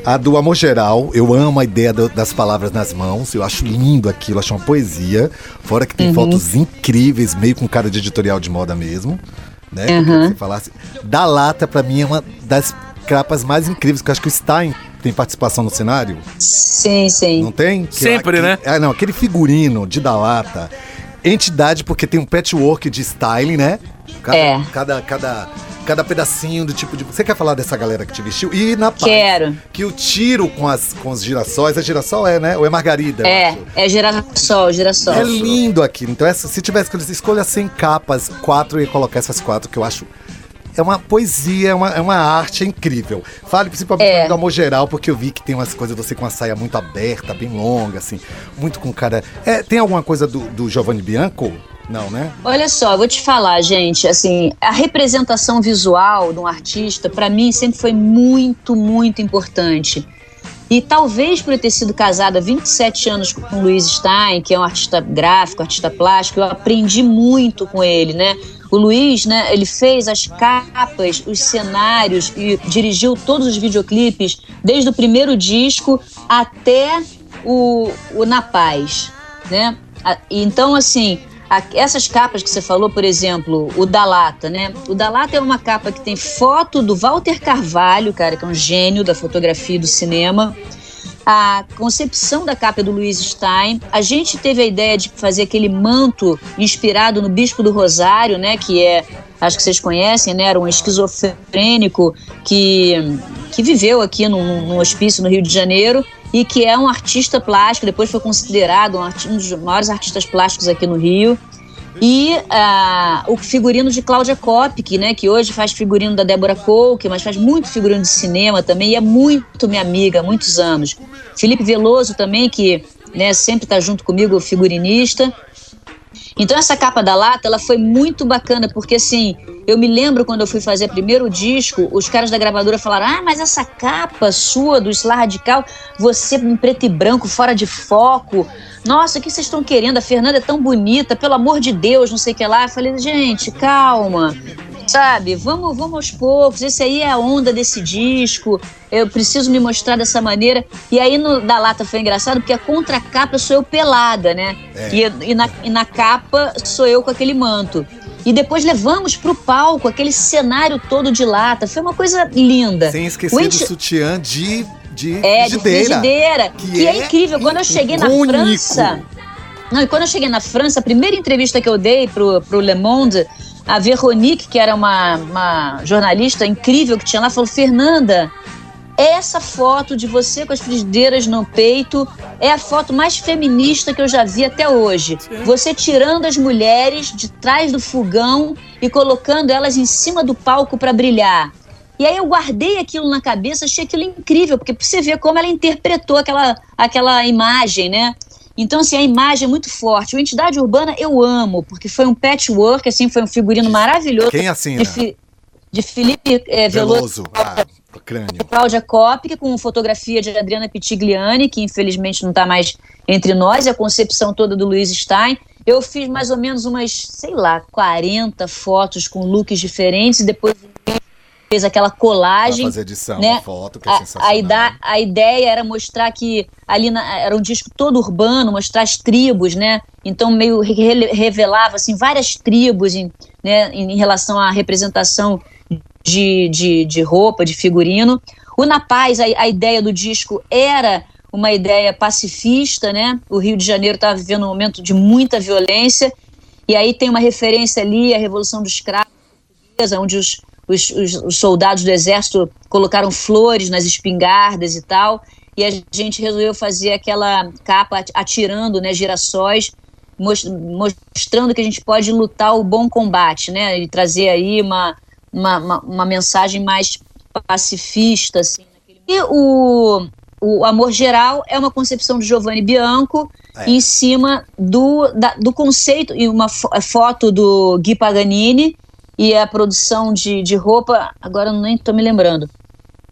A do Amor Geral, eu amo a ideia do- das palavras nas mãos, eu acho lindo aquilo, acho uma poesia. Fora que tem fotos incríveis, meio com cara de editorial de moda mesmo. Né? que eu queria que você falasse. Da Lata, pra mim, é uma das capas mais incríveis, que eu acho que o Stein tem participação no cenário. Sim, sim. Não tem? Que Sempre, aquele- né? Ah, não, aquele figurino de da lata. Entidade, porque tem um patchwork de styling, né? Cada, É. Cada, cada, cada pedacinho do tipo de. Você quer falar dessa galera que te vestiu? E na paz, Quero. Que o tiro com, as, com os girassóis. É girassol, é, né? Ou é margarida? É, é girassol, girassol. É lindo aqui. Então, essa, se tivesse que escolha 100 capas, quatro ia colocar essas quatro que eu acho é uma poesia, é uma, é uma arte incrível. Fale principalmente É. do amor geral, porque eu vi que tem umas coisas, você com a saia muito aberta, bem longa, assim, muito com cara. É, tem alguma coisa do, do Giovanni Bianco? Não, né? Olha só, vou te falar, gente, assim, a representação visual de um artista, pra mim, sempre foi muito, muito importante. E talvez por eu ter sido casada há 27 anos com o Luiz Stein, que é um artista gráfico, artista plástico, eu aprendi muito com ele, né? O Luiz, né, ele fez as capas, os cenários e dirigiu todos os videoclipes, desde o primeiro disco até o, o Na Paz, né? Então, assim, essas capas que você falou, por exemplo, o da Lata, né? O da Lata é uma capa que tem foto do Walter Carvalho, cara, que é um gênio da fotografia e do cinema. A concepção da capa é do Luiz Stein. A gente teve a ideia de fazer aquele manto inspirado no Bispo do Rosário, né? Que é, acho que vocês conhecem, né? Era um esquizofrênico que, que viveu aqui num, num hospício no Rio de Janeiro e que é um artista plástico. Depois foi considerado um, um dos maiores artistas plásticos aqui no Rio. E ah, o figurino de Cláudia Kopic, né, que hoje faz figurino da Débora Colke, mas faz muito figurino de cinema também, e é muito minha amiga há muitos anos. Felipe Veloso também, que né, sempre está junto comigo, figurinista. Então essa capa da lata, ela foi muito bacana, porque assim, eu me lembro quando eu fui fazer o primeiro disco, os caras da gravadora falaram, ah, mas essa capa sua do Sla Radical, você em preto e branco, fora de foco, nossa, o que vocês estão querendo? A Fernanda é tão bonita, pelo amor de Deus, não sei o que lá. Eu falei, gente, calma, sabe? Vamos, vamos aos poucos. Esse aí é a onda desse disco. Eu preciso me mostrar dessa maneira. E aí no da lata foi engraçado porque a contracapa sou eu pelada, né? E, e na, e na capa sou eu com aquele manto. E depois levamos pro palco aquele cenário todo de lata. Foi uma coisa linda. Sem O esquecer do enche- sutiã de, de é, de frigideira. frigideira. que Que, é, é incrível. Quando eu cheguei na icônico. França. Não, e quando eu cheguei na França, a primeira entrevista que eu dei pro, pro Le Monde, a Veronique, que era uma, uma jornalista incrível que tinha lá, falou: Fernanda, essa foto de você com as frigideiras no peito é a foto mais feminista que eu já vi até hoje. Você tirando as mulheres de trás do fogão e colocando elas em cima do palco para brilhar. E aí eu guardei aquilo na cabeça, achei aquilo incrível, porque você ver como ela interpretou aquela, aquela imagem, né? Então, assim, a imagem é muito forte. O Entidade Urbana eu amo, porque foi um patchwork, assim, foi um figurino maravilhoso. Quem? De, Fi- de Felipe eh, Veloso Veloso. Ah, crânio. Cláudia Kopic, com fotografia de Adriana Pitigliani, que infelizmente não está mais entre nós, e a concepção toda do Luiz Stein. Eu fiz mais ou menos umas, sei lá, 40 fotos com looks diferentes, e depois fez aquela Pra colagem. fazer edição, né? a foto, que é A, sensacional. a, ida- a ideia era mostrar que ali na- era um disco todo urbano, mostrar as tribos, né? Então meio re- revelava assim várias tribos em, né, em relação à representação de, de, de roupa, de figurino. O Na Paz, a, a ideia do disco era uma ideia pacifista, né? O Rio de Janeiro estava vivendo um momento de muita violência, e aí tem uma referência ali à Revolução dos Cravos, onde os, os, os- os soldados do exército colocaram flores nas espingardas e tal, e a gente resolveu fazer aquela capa at- atirando né, girassóis, mos- mostrando que a gente pode lutar o bom combate, né? E trazer aí uma, uma, uma, uma mensagem mais pacifista. Assim. E o, o Amor Geral é uma concepção de Giovanni Bianco É. em cima do, da- do conceito, e uma fo- foto do Gui Paganini e a produção de, de roupa, agora eu nem estou me lembrando,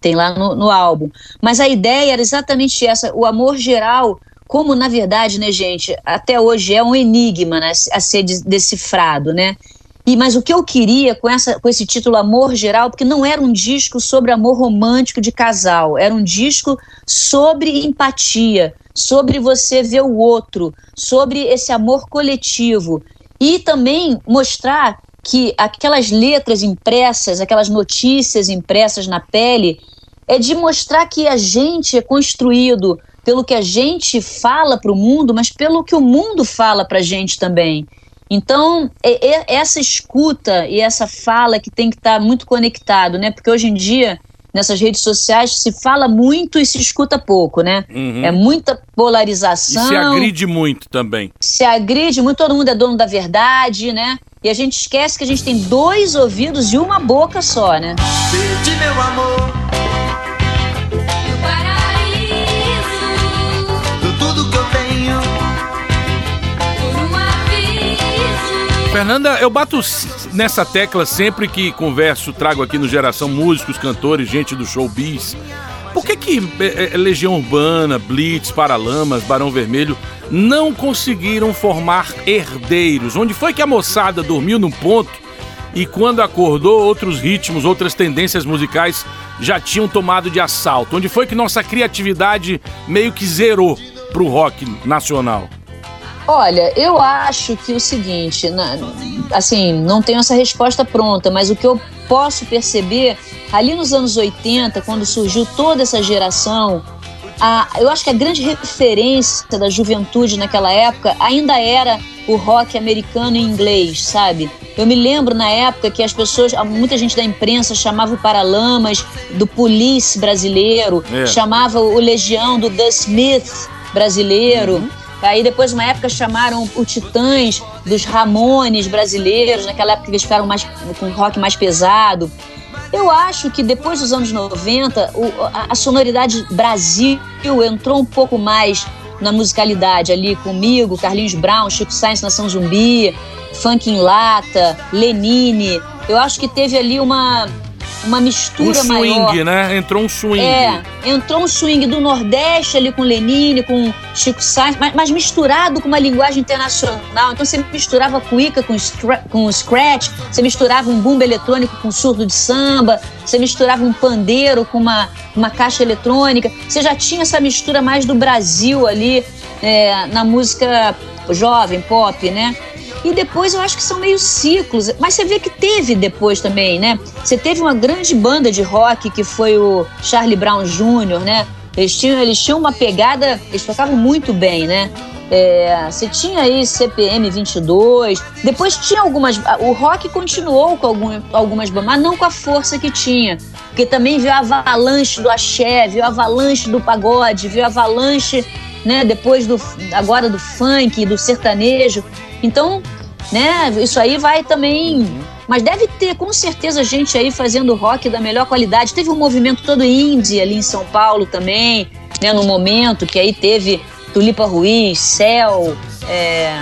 tem lá no, no álbum. Mas a ideia era exatamente essa, o amor geral, como na verdade, né, gente, até hoje é um enigma né, a ser de- decifrado, né? E, mas o que eu queria com, essa, com esse título Amor Geral, porque não era um disco sobre amor romântico de casal, era um disco sobre empatia, sobre você ver o outro, sobre esse amor coletivo. E também mostrar que aquelas letras impressas, aquelas notícias impressas na pele, é de mostrar que a gente é construído pelo que a gente fala para o mundo, mas pelo que o mundo fala para a gente também. Então, é- é- essa escuta e essa fala que tem que estar muito conectado, né? Porque hoje em dia, nessas redes sociais, se fala muito e se escuta pouco, né? Uhum. É muita E polarização se agride muito também. se agride muito, todo mundo é dono da verdade, né? E a gente esquece que a gente tem dois ouvidos e uma boca só, né? Perdi meu amor, Fernanda, eu bato nessa tecla sempre que converso, trago aqui no Geração músicos, cantores, gente do showbiz. Por que que é, é, Legião Urbana, Blitz, Paralamas, Barão Vermelho não conseguiram formar herdeiros? Onde foi que a moçada dormiu num ponto e quando acordou, outros ritmos, outras tendências musicais já tinham tomado de assalto? Onde foi que nossa criatividade meio que zerou pro rock nacional? Olha, eu acho que o seguinte, na- assim, não tenho essa resposta pronta, mas o que eu posso perceber, ali nos anos 80, quando surgiu toda essa geração, a- eu acho que a grande referência da juventude naquela época ainda era o rock americano em inglês, sabe? Eu me lembro na época que as pessoas, muita gente da imprensa chamava o Paralamas do Police brasileiro, É. chamava o Legião do The Smith brasileiro. Aí depois, uma época, chamaram o Titãs dos Ramones brasileiros, naquela época eles ficaram mais, com rock mais pesado. Eu acho que depois dos anos 90, o- a, a sonoridade Brasil entrou um pouco mais na musicalidade ali comigo, Carlinhos Brown, Chico Sainz, Nação Zumbi, Funk em Lata, Lenine. Eu acho que teve ali uma, uma Um mistura swing, maior. né? Entrou um swing. É, entrou um swing do Nordeste ali com Lenine, com Chico Sainz, mas, mas misturado com uma linguagem internacional. Então você misturava cuíca com, com scratch, você misturava um bumbo eletrônico com surdo de samba, você misturava um pandeiro com uma, uma caixa eletrônica. Você já tinha essa mistura mais do Brasil ali é, na música jovem, pop, né? E depois eu acho que são meio ciclos. Mas você vê que teve depois também, né? Você teve uma grande banda de rock que foi o Charlie Brown Jr., né? Eles tinham, eles tinham uma pegada, eles tocavam muito bem, né? É, você tinha aí CPM 22, depois tinha algumas. O rock continuou com algum, algumas bandas, mas não com a força que tinha. Porque também veio a avalanche do axé, veio a avalanche do pagode, veio a avalanche, né, depois do. agora do funk, do sertanejo. Então, né, isso aí vai também. Mas deve ter, com certeza, gente aí fazendo rock da melhor qualidade. Teve um movimento todo indie ali em São Paulo também, né, no momento que aí teve Tulipa Ruiz, Céu, é,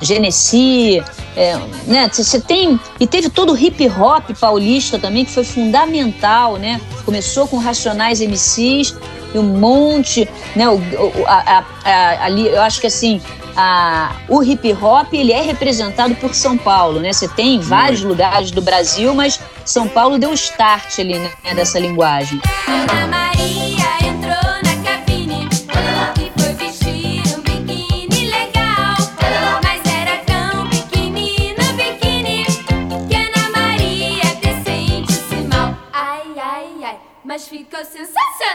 Genesi, é, né? Você tem e teve todo o hip hop paulista também que foi fundamental, né? Começou com Racionais MCs e um monte, né? O, a- a- a- ali eu acho que assim a- o hip hop ele é representado por São Paulo, né? Você tem em vários lugares do Brasil, mas São Paulo deu o start ali né, dessa linguagem. Ana Maria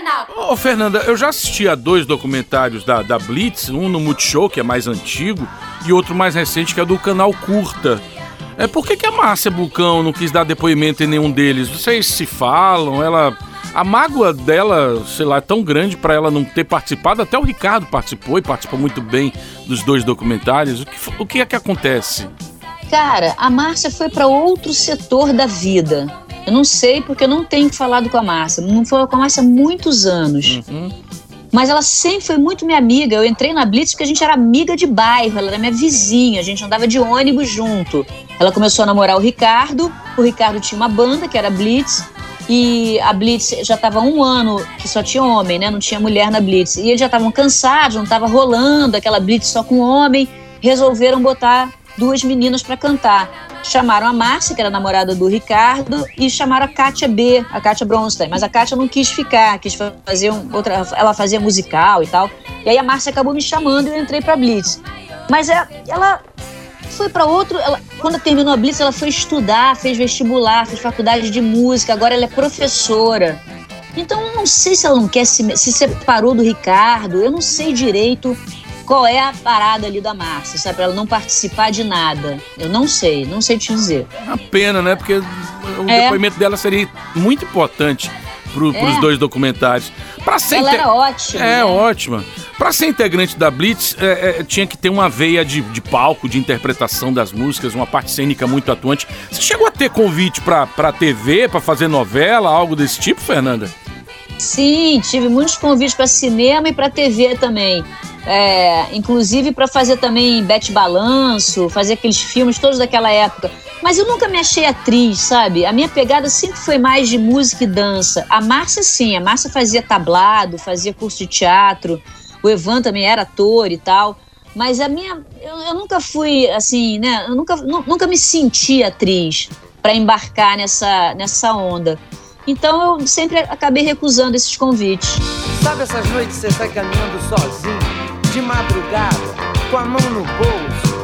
sensacional. Ô, Fernanda, eu já assisti a dois documentários da, da Blitz, um no Multishow, que é mais antigo, e outro mais recente, que é do canal Curta. É, por que, que a Márcia Bulcão não quis dar depoimento em nenhum deles? Vocês se falam, ela. A mágoa dela, sei lá, é tão grande pra ela não ter participado. Até o Ricardo participou e participou muito bem dos dois documentários. O que, o que é que acontece? Cara, a Márcia foi para outro setor da vida. Eu não sei porque eu não tenho falado com a Márcia. Não falo com a Márcia há muitos anos. Mas ela sempre foi muito minha amiga. Eu entrei na Blitz porque a gente era amiga de bairro, ela era minha vizinha, a gente andava de ônibus junto. Ela começou a namorar o Ricardo, o Ricardo tinha uma banda que era Blitz, e a Blitz já estava um ano que só tinha homem, né? Não tinha mulher na Blitz. E eles já estavam cansados, não estava rolando aquela Blitz só com homem. Resolveram botar duas meninas para cantar. Chamaram a Márcia, que era namorada do Ricardo, e chamaram a Kátia B, a Kátia Bronstein. Mas a Kátia não quis ficar, quis fazer um, outra. Ela fazia musical e tal. E aí a Márcia acabou me chamando e eu entrei pra Blitz. Mas é- ela foi para outro. Ela, quando terminou a Blitz, ela foi estudar, fez vestibular, fez faculdade de música, agora ela é professora. Então não sei se ela não quer se, se separou do Ricardo, eu não sei direito qual é a parada ali da Márcia, sabe? Pra ela não participar de nada. Eu não sei, não sei te dizer. Uma pena, né? Porque o É. depoimento dela seria muito importante pro, pros É. dois documentários. Pra ser Ela inte- era ótima. É, né? ótima. Pra ser integrante da Blitz, é, é, tinha que ter uma veia de, de palco, de interpretação das músicas, uma parte cênica muito atuante. Você chegou a ter convite pra, pra TV, pra fazer novela, algo desse tipo, Fernanda? Sim, tive muitos convites para cinema e para TV também. É, inclusive para fazer também Bete Balanço, fazer aqueles filmes todos daquela época. Mas eu nunca me achei atriz, sabe? A minha pegada sempre foi mais de música e dança. A Márcia, sim, a Márcia fazia tablado, fazia curso de teatro. O Evan também era ator e tal. Mas a minha. Eu, eu nunca fui, assim, né? Eu nunca, nu- nunca me senti atriz para embarcar nessa, nessa onda. Então eu sempre acabei recusando esses convites. Sabe essas noites você sai caminhando sozinho, de madrugada, com a mão no bolso?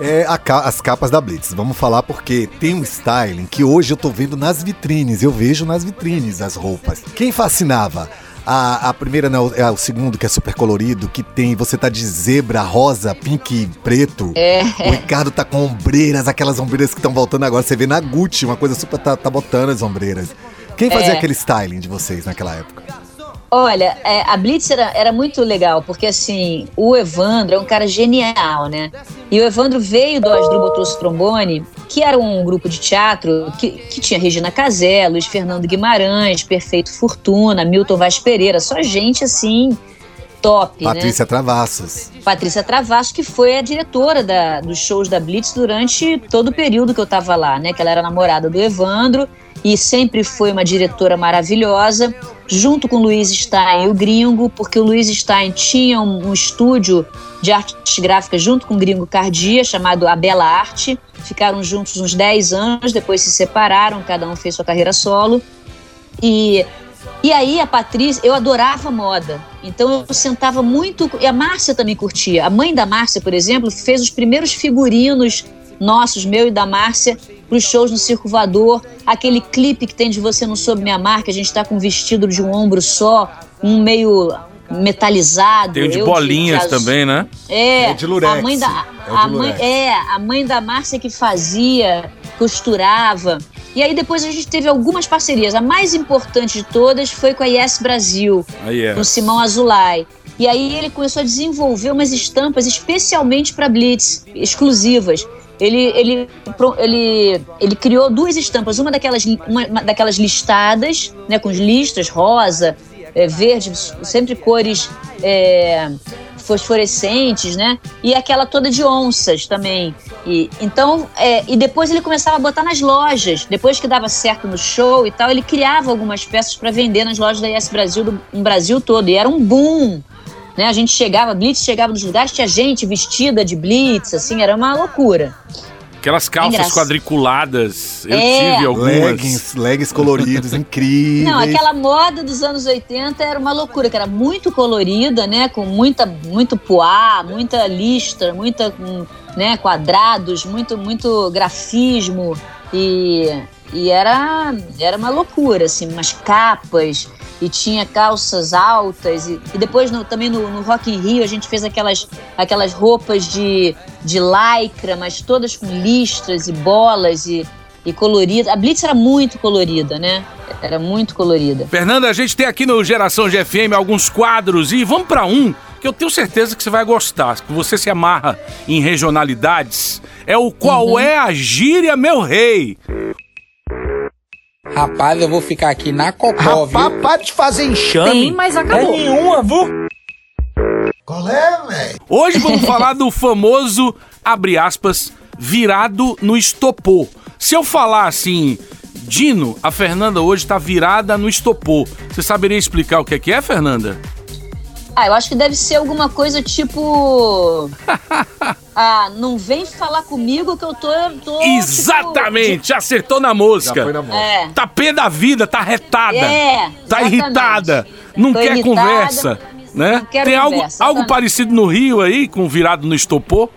É a ca- as capas da Blitz. Vamos falar porque tem um styling que hoje eu tô vendo nas vitrines. Eu vejo nas vitrines as roupas. Quem fascinava? A, a primeira não, é o segundo, que é super colorido, que tem. Você tá de zebra, rosa, pink e preto. É. O Ricardo tá com ombreiras, aquelas ombreiras que estão voltando agora. Você vê na Gucci, uma coisa super. Tá, tá botando as ombreiras. Quem fazia É. aquele styling de vocês naquela época? Olha, é, a Blitz era, era muito legal, porque assim, o Evandro é um cara genial, né? E o Evandro veio do Asdrubal Trouxe Trombone, que era um grupo de teatro que, que tinha Regina Casé, Luiz Fernando Guimarães, Perfeito Fortuna, Milton Vaz Pereira, só gente assim, top, né? Patrícia Travassos. Patrícia Travasso, que foi a diretora da- dos shows da Blitz durante todo o período que eu estava lá, né? Que ela era namorada do Evandro e sempre foi uma diretora maravilhosa, junto com o Luiz Stein e o Gringo, porque o Luiz Stein tinha um, um estúdio de artes gráficas junto com o Gringo Cardia, chamado A Bela Arte. Ficaram juntos uns 10 anos, depois se separaram, cada um fez sua carreira solo. E e aí a Patrícia, eu adorava moda. Então eu sentava muito. E a Márcia também curtia. A mãe da Márcia, por exemplo, fez os primeiros figurinos nossos, meu e da Márcia, para os shows no Circo Voador. Aquele clipe que tem de Você Não Soube Minha Marca, a gente tá com um vestido de um ombro só, um meio metalizado. Tem o de eu bolinhas azul. também, né? É, É de lurex, a mãe da é a de mãe é a mãe da Márcia que fazia, costurava. E aí depois a gente teve algumas parcerias. A mais importante de todas foi com a Yes Brasil, Aí é. com o Simão Azulay. E aí ele começou a desenvolver umas estampas especialmente para Blitz, exclusivas. Ele, ele, ele, ele criou duas estampas, uma daquelas, uma, daquelas listadas, né, com os listras rosa, é, verde, sempre cores é, fosforescentes, né? E aquela toda de onças também. E, então, é, e depois ele começava a botar nas lojas. Depois que dava certo no show e tal, ele criava algumas peças para vender nas lojas da Yes Brasil, do no Brasil todo. E era um boom. Né? A gente chegava, Blitz chegava nos lugares, tinha gente vestida de Blitz, assim, era uma loucura. Aquelas calças quadriculadas. Eu É. tive algumas. Leggings, leggings coloridos, [LAUGHS] incríveis. Não, aquela moda dos anos 80 era uma loucura, que era muito colorida, né? Com muita, muito poá, muita listra, muita, hum, né? Quadrados, muito, muito grafismo e, e era, era uma loucura, assim, umas capas e tinha calças altas e, e depois no- também no, no Rock in Rio a gente fez aquelas, aquelas roupas de, de lycra, mas todas com listras e bolas e, e coloridas. A Blitz era muito colorida, né? Era muito colorida. Fernanda, a gente tem aqui no Geração GFM alguns quadros e vamos pra um que eu tenho certeza que você vai gostar, que você se amarra em regionalidades. É o Qual Uhum. é a Gíria, meu rei? Rapaz, eu vou ficar aqui na cocó, viu? Rapaz, para de fazer enxame. Tem, mas acabou. É nenhuma, viu? Qual é, velho? Hoje vamos [LAUGHS] falar do famoso, abre aspas, virado no estopor. Se eu falar assim, Dino, a Fernanda hoje tá virada no estopor. Você saberia explicar o que é que é, Fernanda? Ah, eu acho que deve ser alguma coisa tipo. [LAUGHS] ah, não vem falar comigo que eu tô. tô Exatamente, acertou na Já mosca. foi na. Tipo, é. Tá pé da vida, tá retada. É, tá exatamente. irritada. Não Tô quer irritada, conversa, né? não quero Tem algo, conversa, algo parecido no Rio aí, com virado no estopor?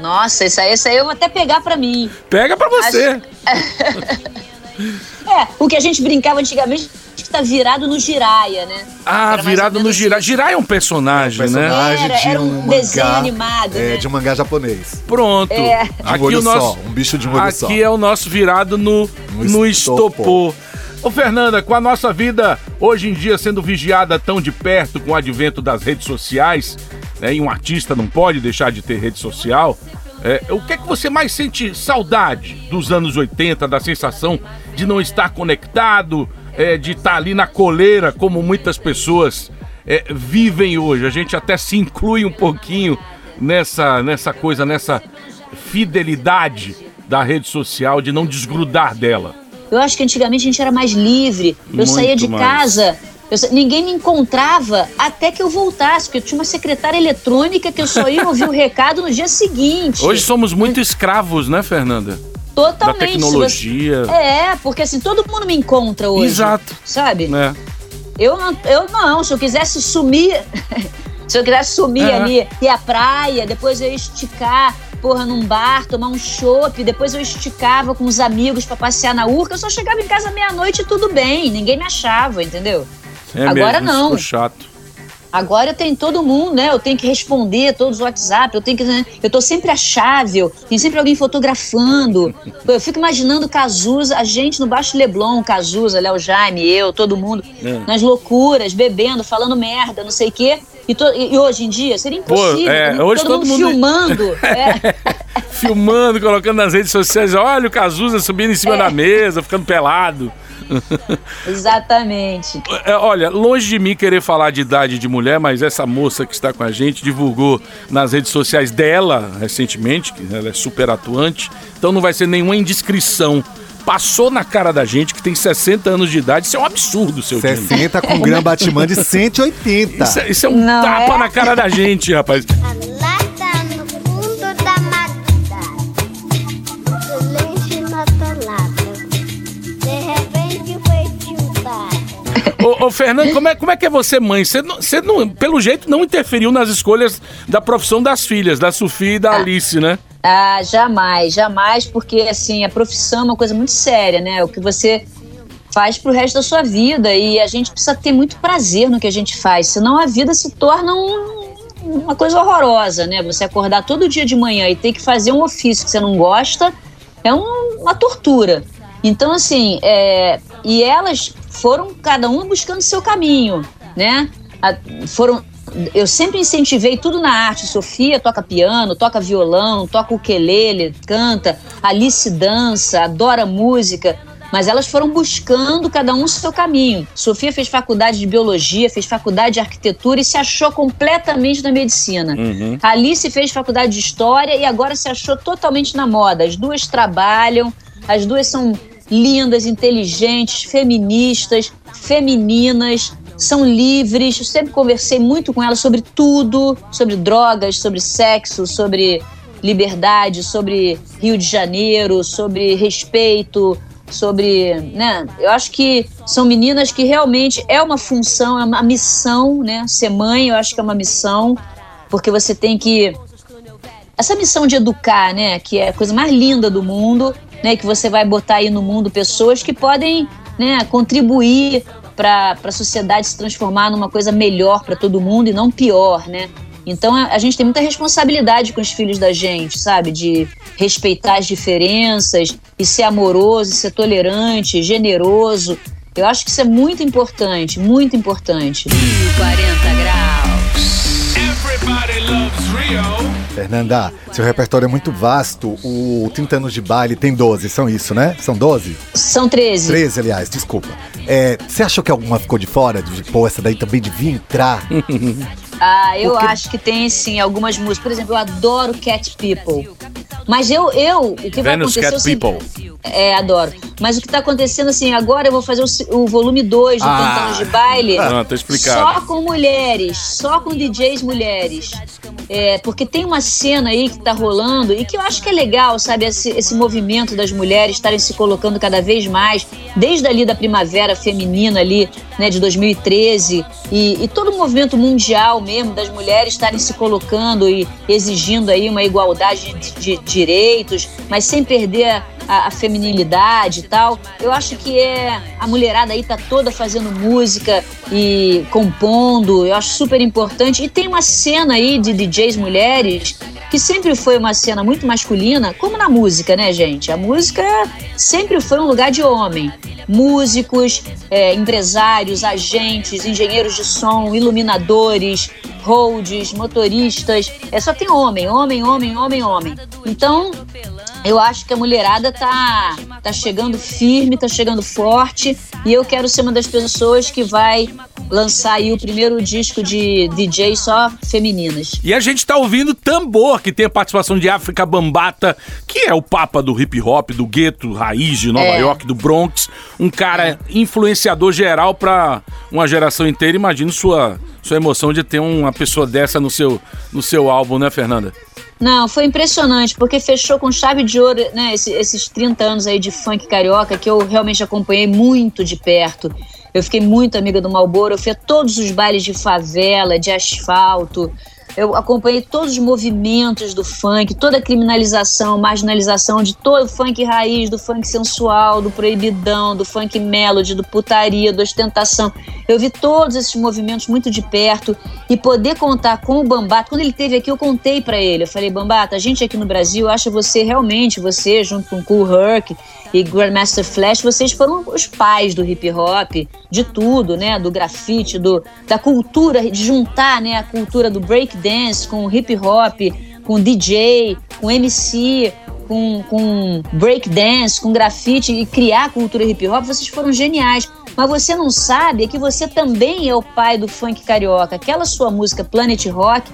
Nossa, isso aí, isso aí eu vou até pegar pra mim. Pega pra você. [LAUGHS] É, o que a gente brincava antigamente que tá virado no giraia, né? Ah, Era virado no menos Jirai. Jirai é um personagem, né? Personagem Era- de era um, um desenho mangá, animado, é, né? de um mangá japonês. Pronto. É. De um Aqui olho o nosso só, um bicho de um olho Aqui só. é o nosso virado no, No no estopor. estopor. Ô Fernanda, com a nossa vida hoje em dia sendo vigiada tão de perto com o advento das redes sociais, né, e um artista não pode deixar de ter rede social, é, o que é que você mais sente saudade dos anos 80, da sensação de não estar conectado, é, de estar ali na coleira como muitas pessoas é, vivem hoje? A gente até se inclui um pouquinho nessa, nessa coisa, nessa fidelidade da rede social, de não desgrudar dela. Eu acho que antigamente a gente era mais livre. Eu Muito saía de mais. casa, eu ninguém me encontrava até que eu voltasse, porque eu tinha uma secretária eletrônica que eu só ia ouvir o [LAUGHS] recado no dia seguinte. Hoje somos muito escravos, né, Fernanda? Totalmente. Da tecnologia. É, porque assim, todo mundo me encontra hoje. Exato. Sabe? Né? Eu não, eu não, se eu quisesse sumir, [LAUGHS] se eu quisesse sumir É. ali, ir à praia, depois eu ia esticar, porra, num bar, tomar um chopp, depois eu esticava com os amigos pra passear na urca, eu só chegava em casa meia-noite e tudo bem, ninguém me achava, entendeu? É Agora mesmo, não. Chato. Agora tem todo mundo, né? Eu tenho que responder todos os WhatsApp, eu tenho que. né? Eu tô sempre achável, tem sempre alguém fotografando. Pô, [LAUGHS] Eu fico imaginando Cazuza, a gente no Baixo Leblon, Cazuza, Léo Jaime, eu, todo mundo, É. nas loucuras, bebendo, falando merda, não sei o quê. E, to- e- hoje em dia seria impossível. é, todo, hoje todo todo mundo mundo- filmando. [LAUGHS] é. Filmando, colocando nas redes sociais. Olha o Cazuza subindo em cima É. da mesa, ficando pelado. Exatamente. É, olha, longe de mim querer falar de idade de mulher, mas essa moça que está com a gente divulgou nas redes sociais dela recentemente, que ela é super atuante, então não vai ser nenhuma indiscrição. Passou na cara da gente que tem 60 anos de idade, isso é um absurdo, seu time. 60 com Gran Batman de 180. Isso, é- isso é um Não tapa é? na cara da gente, rapaz. Ô, ô, Fernando, como é, como é que é você, mãe? Você, não, você não, pelo jeito, não interferiu nas escolhas da profissão das filhas, da Sofia e da Alice, né? Ah, jamais, jamais, porque assim, a profissão é uma coisa muito séria, né? O que você faz pro resto da sua vida e a gente precisa ter muito prazer no que a gente faz, senão a vida se torna um- uma coisa horrorosa, né? Você acordar todo dia de manhã e ter que fazer um ofício que você não gosta é um- uma tortura. Então, assim, é, e elas foram cada uma buscando seu caminho, né? A- foram eu sempre incentivei tudo na arte. Sofia toca piano, toca violão, toca ukulele, canta. Alice dança, adora música. Mas elas foram buscando cada um seu caminho. Sofia fez faculdade de biologia, fez faculdade de arquitetura e se achou completamente na medicina. Uhum. Alice fez faculdade de história e agora se achou totalmente na moda. As duas trabalham, as duas são lindas, inteligentes, feministas, femininas, são livres. Eu sempre conversei muito com elas sobre tudo, sobre drogas, sobre sexo, sobre liberdade, sobre Rio de Janeiro, sobre respeito, sobre, né? Eu acho que são meninas que realmente é uma função, é uma missão, né? Ser mãe, eu acho que é uma missão, porque você tem que essa missão de educar, né, que é a coisa mais linda do mundo, né, que você vai botar aí no mundo pessoas que podem, né, contribuir para a sociedade se transformar numa coisa melhor para todo mundo e não pior, né? Então a, a gente tem muita responsabilidade com os filhos da gente, sabe? De respeitar as diferenças e ser amoroso, e ser tolerante, generoso. Eu acho que isso é muito importante, muito importante. 40 graus. Fernanda, seu repertório é muito vasto. O 30 anos de baile tem 12, são isso, né? São 12? São 13. 13, aliás, desculpa. É, você achou que alguma ficou de fora? De, pô, essa daí também devia entrar? [LAUGHS] Ah, eu Porque- acho que tem sim algumas músicas. Por exemplo, eu adoro Cat People. Mas eu, eu o que vai Venus acontecer Cat é o seguinte- People. É, adoro. Mas o que tá acontecendo assim, agora eu vou fazer o, o volume 2 do Ah. 30 anos de baile. Não, tá explicado. Só com mulheres, só com DJs mulheres. É, porque tem uma cena aí que tá rolando e que eu acho que é legal, sabe? Esse, esse movimento das mulheres estarem se colocando cada vez mais, desde ali da primavera feminina ali, né, de 2013, e, e todo o movimento mundial mesmo das mulheres estarem se colocando e exigindo aí uma igualdade de, de direitos, mas sem perder a, a feminilidade e tal. Eu acho que é a mulherada aí tá toda fazendo música e compondo. Eu acho super importante. E tem uma cena aí de DJs mulheres que sempre foi uma cena muito masculina, como na música, né, gente? A música sempre foi um lugar de homem. Músicos, é, empresários, agentes, engenheiros de som, iluminadores, holds, motoristas. É só tem homem, homem, homem, homem, homem. Então, eu acho que a mulherada tá, tá chegando firme, tá chegando forte, e eu quero ser uma das pessoas que vai lançar aí o primeiro disco de DJ só femininas. E a gente tá ouvindo Tambor, que tem a participação de África Bambata, que é o papa do hip hop, do gueto raiz de Nova É. York, do Bronx. Um cara influenciador geral pra uma geração inteira. Imagino sua, sua emoção de ter uma pessoa dessa no seu, no seu álbum, né, Fernanda? Não, foi impressionante, porque fechou com chave de ouro, né, esse- esses 30 anos aí de funk carioca, que eu realmente acompanhei muito de perto. Eu fiquei muito amiga do Malboro, eu fui a todos os bailes de favela, de asfalto. Eu acompanhei todos os movimentos do funk, toda a criminalização, marginalização de todo o funk raiz, do funk sensual, do proibidão, do funk melody, do putaria, da ostentação. Eu vi todos esses movimentos muito de perto e poder contar com o Bambata. Quando ele esteve aqui, eu contei pra ele. Eu falei, Bambata, a gente aqui no Brasil acha você realmente, você junto com Cool Herc e Grandmaster Flash, vocês foram os pais do hip hop, de tudo, né? Do grafite, do, da cultura, de juntar né, a cultura do breakdance com o hip hop, com DJ, com MC, com, com breakdance, com grafite e criar a cultura hip hop, vocês foram geniais. Mas você não sabe é que você também é o pai do funk carioca. Aquela sua música Planet Rock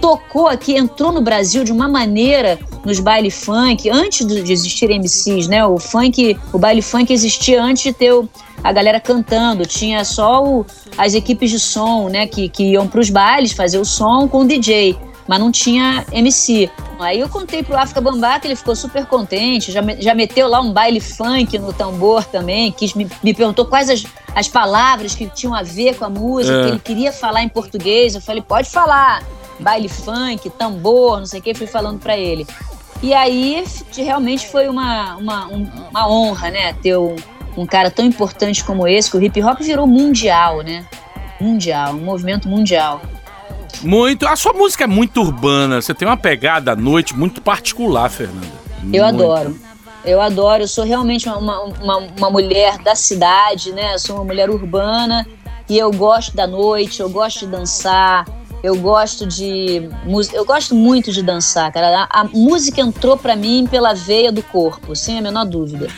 tocou aqui, entrou no Brasil de uma maneira nos baile funk, antes de existir MCs, né? O funk, o baile funk existia antes de ter o- a galera cantando, tinha só o- as equipes de som, né, que, que iam pros bailes fazer o som com o DJ, mas não tinha MC. Aí eu contei pro África Bambá que ele ficou super contente, já, já meteu lá um baile funk no tambor também, quis, me, me perguntou quais as, as palavras que tinham a ver com a música, É. que ele queria falar em português. Eu falei, pode falar baile funk, tambor, não sei o que, fui falando pra ele. E aí realmente foi uma, uma, um- uma honra, né, ter um, um cara tão importante como esse, que o hip hop virou mundial, né? Mundial, um movimento mundial. Muito. A sua música é muito urbana. Você tem uma pegada à noite muito particular, Fernanda. Eu Muito. adoro. Eu adoro, eu sou realmente uma, uma, uma- uma mulher da cidade, né? Eu sou uma mulher urbana e eu gosto da noite, eu gosto de dançar, eu gosto de música, eu gosto muito de dançar, cara. A, a música entrou pra mim pela veia do corpo, sem a menor dúvida.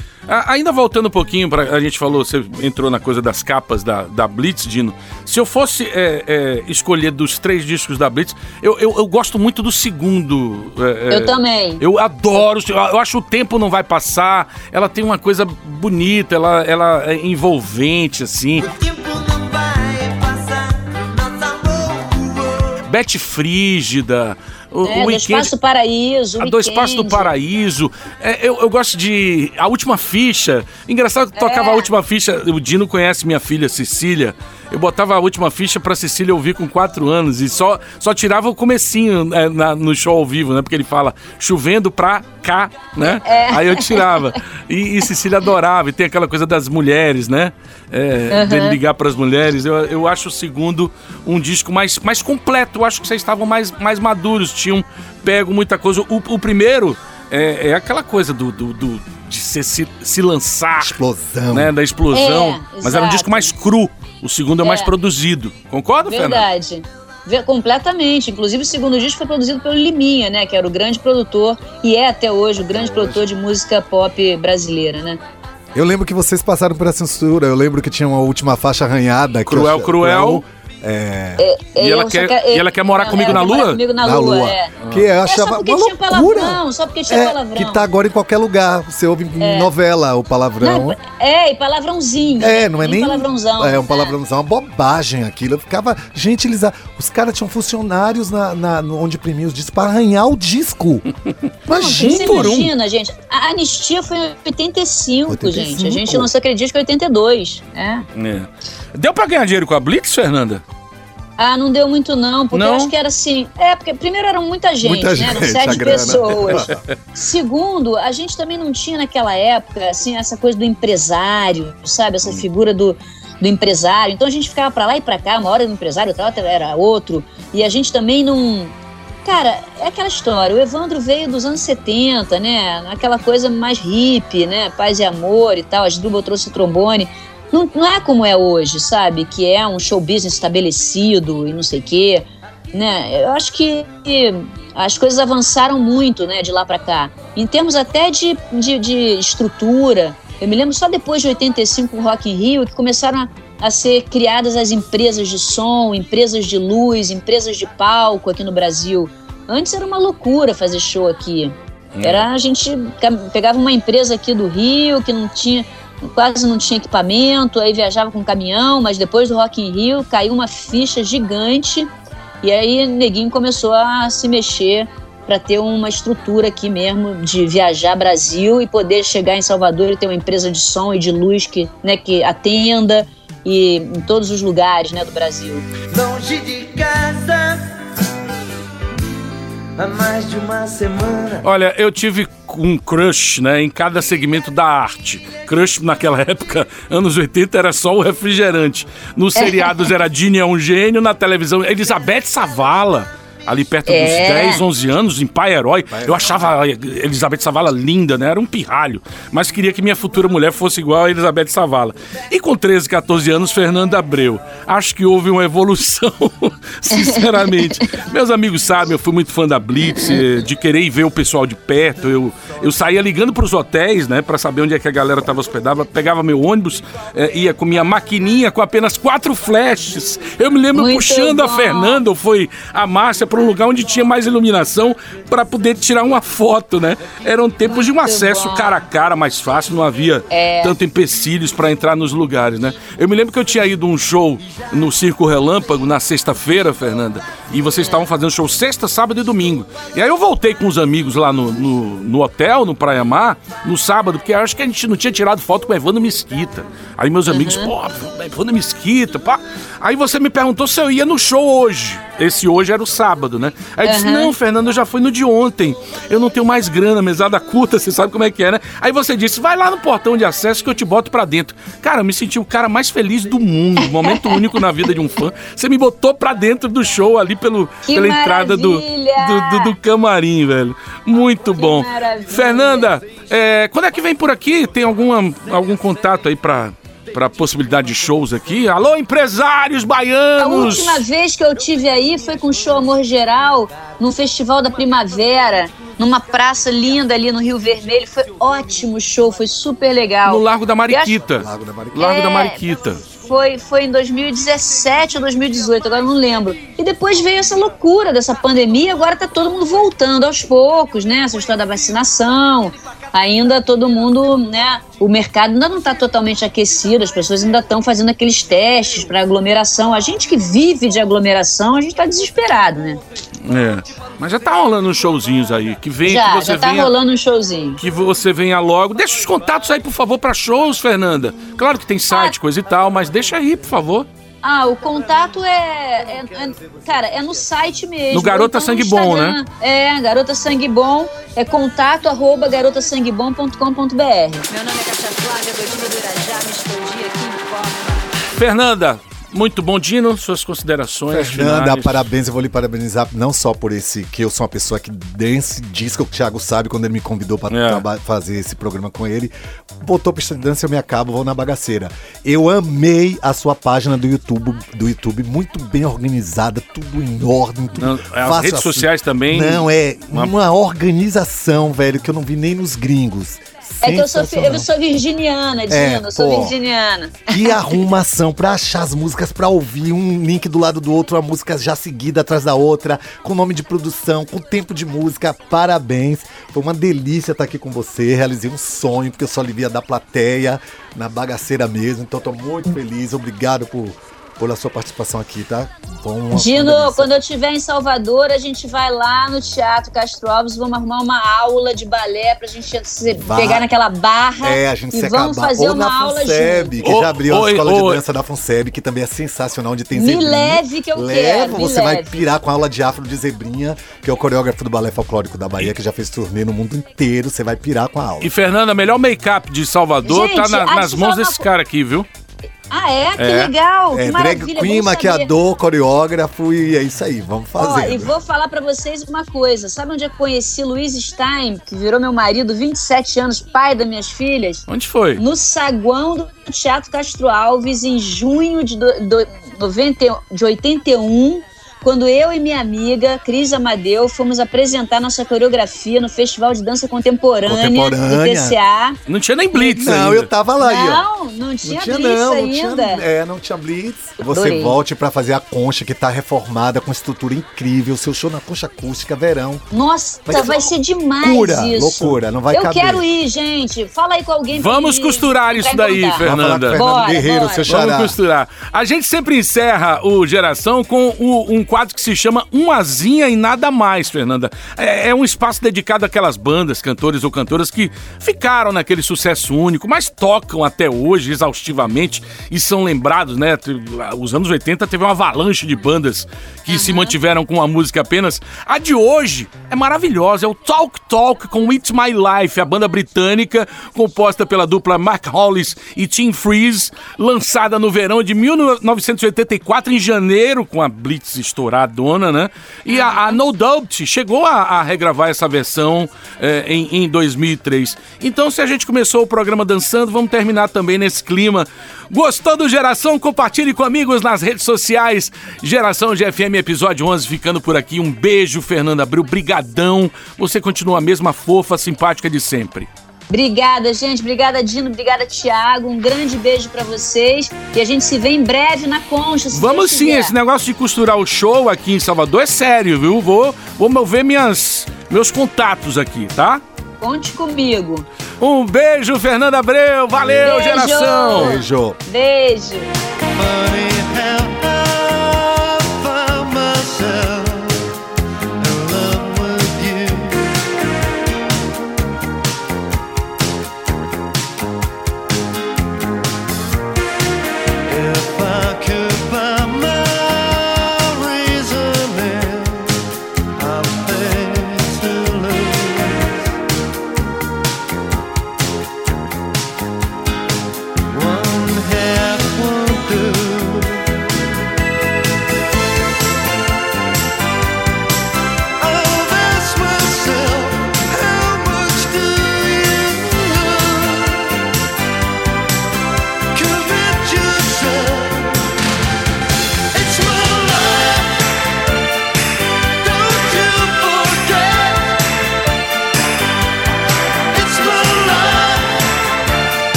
Ainda voltando um pouquinho, pra, a gente falou, você entrou na coisa das capas da, da Blitz, Dino. Se eu fosse é, é, escolher dos três discos da Blitz, eu, eu, eu gosto muito do segundo. é, é, Eu também. Eu adoro, eu acho que o tempo não vai passar, ela tem uma coisa bonita, ela, ela é envolvente, assim. Bete Frígida, o, É, o do Weekend... Espaço Paraíso, A do Espaço do. Paraíso. É, eu, eu gosto de. A última ficha. Engraçado que tocava É. a última ficha. O Dino conhece minha filha Cecília. Eu botava a última ficha pra Cecília ouvir com quatro anos e só, só tirava o comecinho é, na- no show ao vivo, né? Porque ele fala chovendo pra cá, né? É. Aí eu tirava. E, e Cecília adorava. E tem aquela coisa das mulheres, né? É, Uhum. Dele ligar pras mulheres. Eu, eu acho o segundo um disco mais, mais completo. Eu acho que vocês estavam mais, mais maduros. Tinham pego muita coisa. O, o primeiro é, é aquela coisa do, do, do- de se, se, se lançar Explosão. né, da explosão, É, mas era um disco mais cru. O segundo é, mais É. produzido. Concorda, Fernanda? Verdade. Ve- Completamente. Inclusive, o segundo disco foi produzido pelo Liminha, né? Que era o grande produtor e é até hoje o grande produtor de música pop brasileira, né? Eu lembro que vocês passaram por essa censura. Eu lembro que tinha uma última faixa arranhada. Cruel, cruel. É. E ela eu só quer- quero- e ela quer morar Não, comigo ela na quer Lua? Comigo na, Na lua, Lua. é. Que eu É achava só porque uma tinha loucura. palavrão, só porque tinha É, palavrão. que tá agora em qualquer lugar. Você ouve em novela o palavrão. Não, é, e palavrãozinho. É, né? não é nem. palavrãozão. É um né? palavrãozão, uma bobagem aquilo. Eu ficava. Gente, eles. Os caras tinham funcionários na, na- onde imprimiam os discos pra arranhar o disco. [LAUGHS] Imagina. Você imagina, gente. A anistia foi em 85, 85. gente. A gente lançou aquele disco em 82. É. É. Deu pra ganhar dinheiro com a Blitz, Fernanda? Ah, não deu muito não, porque Não? eu acho que era assim. É, porque primeiro eram muita gente, Muita né? Eram gente, a sete pessoas. [LAUGHS] Segundo, a gente também não tinha naquela época, assim, essa coisa do empresário, sabe? Essa figura do, do empresário. Então a gente ficava pra lá e pra cá, uma hora era um empresário, outra hora era outro. E a gente também não. Cara, é aquela história. O Evandro veio dos anos 70, né? Aquela coisa mais hippie, né? Paz e amor e tal. A Drubal trouxe o trombone. Não, não é como é hoje, sabe? Que é um show business estabelecido e não sei o quê. Né? Eu acho que as coisas avançaram muito né, de lá para cá. Em termos até de, de, de, estrutura. Eu me lembro só depois de 85 o Rock in Rio que começaram a, a ser criadas as empresas de som, empresas de luz, empresas de palco aqui no Brasil. Antes era uma loucura fazer show aqui. Era a gente pegava uma empresa aqui do Rio que não tinha quase não tinha equipamento, aí viajava com caminhão, mas depois do Rock in Rio caiu uma ficha gigante e aí Neguinho começou a se mexer para ter uma estrutura aqui mesmo de viajar Brasil e poder chegar em Salvador e ter uma empresa de som e de luz que, né, que atenda e em todos os lugares né, do Brasil. Longe de casa há mais de uma semana. Olha, eu tive um crush, né, em cada segmento da arte. Crush naquela [LAUGHS] época, anos 80, era só o refrigerante. Nos [LAUGHS] seriados era Dini é um gênio, na televisão Elizabeth Savala. Ali perto É. dos 10, 11 anos, em Pai Herói. Eu achava a Elizabeth Savala linda, né? Era um pirralho. Mas queria que minha futura mulher fosse igual a Elizabeth Savala. E com 13, 14 anos, Fernanda Abreu. Acho que houve uma evolução, [LAUGHS] sinceramente. Meus amigos sabem, eu fui muito fã da Blitz, eh, de querer ir ver o pessoal de perto. Eu, eu saía ligando pros hotéis, né? Pra saber onde é que a galera tava hospedada. Pegava meu ônibus, eh, ia com minha maquininha com apenas quatro flashes. Eu me lembro Muito puxando a bom. Fernanda, ou foi a Márcia, para um lugar onde tinha mais iluminação para poder tirar uma foto, né? Eram tempos de um acesso cara a cara mais fácil, não havia É. tanto empecilhos para entrar nos lugares, né? Eu me lembro que eu tinha ido um show no Circo Relâmpago na sexta-feira, Fernanda, e vocês estavam fazendo show sexta, sábado e domingo. E aí eu voltei com os amigos lá no, no, no hotel, no Praia Mar, no sábado, porque acho que a gente não tinha tirado foto com o Evandro Mesquita. Aí meus amigos, pô, Evandro Mesquita, pá. Aí você me perguntou se eu ia no show hoje. Esse hoje era o sábado, né? Aí eu disse, não, Fernando, eu já fui no de ontem. Eu não tenho mais grana, mesada curta, você sabe como é que é, né? Aí você disse, vai lá no portão de acesso que eu te boto pra dentro. Cara, eu me senti o cara mais feliz do mundo. Momento [LAUGHS] único na vida de um fã. Você me botou pra dentro do show ali pelo, Que pela entrada do, do, do- do camarim, velho. Muito bom. maravilha! Fernanda, é, quando é que vem por aqui? Tem alguma, algum contato aí pra, pra possibilidade de shows aqui? Alô, empresários A baianos! última vez que eu tive aí foi com o show Amor Geral, no Festival da Primavera, numa praça linda ali no Rio Vermelho. Foi ótimo show, foi super legal. No Largo da Mariquita. Lago da Mariquita. Largo da É, Mariquita. Foi, foi em 2017 ou 2018, agora eu não lembro. E depois veio essa loucura dessa pandemia, agora tá todo mundo voltando aos poucos, né? Essa história da vacinação. Ainda todo mundo, né? O mercado ainda não está totalmente aquecido, as pessoas ainda estão fazendo aqueles testes para aglomeração. A gente que vive de aglomeração, a gente está desesperado, né? É. Mas já tá rolando uns showzinhos aí. Que vem, já, que você já tá venha. rolando um showzinho. Que você venha logo. Deixa os contatos aí, por favor, pra shows, Fernanda. Claro que tem site, coisa e tal, mas deixa aí, por favor. Ah, o contato é, é- é- Cara, é no site mesmo. No Garota então Sangue no Bom, Instagram. É, Garota Sangue Bom. É contato arroba garotasanguebom.com.br. Meu nome é Caixa Flávia, do Irajá, me escondi aqui em Copa. Fernanda, muito bom, Dino. Suas considerações. Fernanda, finais. parabéns. Eu vou lhe parabenizar não só por esse que eu sou uma pessoa que dance disco, que o Thiago sabe quando ele me convidou para É. fazer esse programa com ele. Botou pista de dança, eu me acabo, vou na bagaceira. Eu amei a sua página do YouTube, do YouTube muito bem organizada, tudo em ordem. Tudo Não, as redes sociais também. Não, é Uma- uma... organização, velho, que eu não vi nem nos gringos. É que eu sou, eu sou virginiana, Dino. É, eu sou pô. virginiana. Que arrumação pra achar as músicas, pra ouvir um link do lado do outro, uma música já seguida atrás da outra, com nome de produção, com tempo de música. Parabéns. Foi uma delícia estar aqui com você. Realizei um sonho, porque eu só lhe via da plateia, na bagaceira mesmo. Então tô muito feliz. Obrigado por, pela sua participação aqui, tá? Uma Dino, quando eu estiver em Salvador, a gente vai lá no Teatro Castro Alves, vamos arrumar uma aula de balé pra gente se- Vai. pegar naquela barra É, a gente e se vamos acabar. fazer Ou uma na aula FUNSEB, junto. que Ô, já abriu a escola oi. de dança da FUNSEB, que também é sensacional, onde tem Me zebrinha. leve que eu Leva, quero, me você vai leve. pirar com a aula de afro de Zebrinha, que é o coreógrafo do Balé Folclórico da Bahia, que já fez turnê no mundo inteiro. Você vai pirar com a aula. E Fernanda, melhor make-up de Salvador Gente, tá na- nas mãos desse uma cara aqui, viu? Ah, é? Que É. legal, que É, drag maravilha. queen, bom saber. maquiador, coreógrafo e é isso aí, vamos Ó, fazer. e vou falar pra vocês uma coisa. Sabe onde eu conheci Luiz Stein, que virou meu marido, 27 anos, pai das minhas filhas? Onde foi? No saguão do Teatro Castro Alves, em junho de, do, do- 90, de 81, quando eu e minha amiga, Cris Amadeu, fomos apresentar nossa coreografia no Festival de Dança Contemporânea, do Contemporânea. TCA. Não tinha nem Blitz Não, ainda. eu tava lá aí, ó. Não, não tinha, Não tinha, blitz não, não ainda. tinha, é, não tinha blitz. Você Adorei. volte pra fazer a concha que tá reformada com estrutura incrível, seu show na concha acústica verão. Nossa, Vai vai, ser ser demais loucura, isso. loucura, não vai Eu caber. quero ir, gente. Fala aí com alguém. pra Vamos costurar isso daí, encontrar. Fernanda. Fernando Bora, Guerreiro, bora. seu xará. Vamos costurar. A gente sempre encerra o Geração com o- um quadro que se chama Umazinha e Nada Mais, Fernanda. É, é um espaço dedicado àquelas bandas, cantores ou cantoras que ficaram naquele sucesso único, mas tocam até hoje exaustivamente e são lembrados, né? Os anos 80 teve uma avalanche de bandas que se mantiveram com a música apenas. A de hoje é maravilhosa, é o Talk Talk com It's My Life, a banda britânica composta pela dupla Mark Hollis e Tim Freeze, lançada no verão de 1984, em janeiro, com a Blitz estouradona, né? E a, a No Doubt chegou a, a regravar essa versão eh, em, em 2003. Então, se a gente começou o programa dançando, vamos terminar também nesse clima. Gostou do Geração? Compartilhe com amigos nas redes sociais. Geração GFM, episódio 11, ficando por aqui. Um beijo, Fernanda Abril. Brigadão. Você continua a mesma fofa, simpática de sempre. Obrigada, gente. Obrigada, Dino. Obrigada, Thiago. Um grande beijo pra vocês. E a gente se vê em breve na Concha. se Vamos sim, quiser. esse negócio de costurar o show aqui em Salvador é sério, viu? Vou, vou mover minhas, meus contatos aqui, tá? Conte comigo. Um beijo, Fernanda Abreu. Valeu, Beijo. geração. Beijo. Beijo.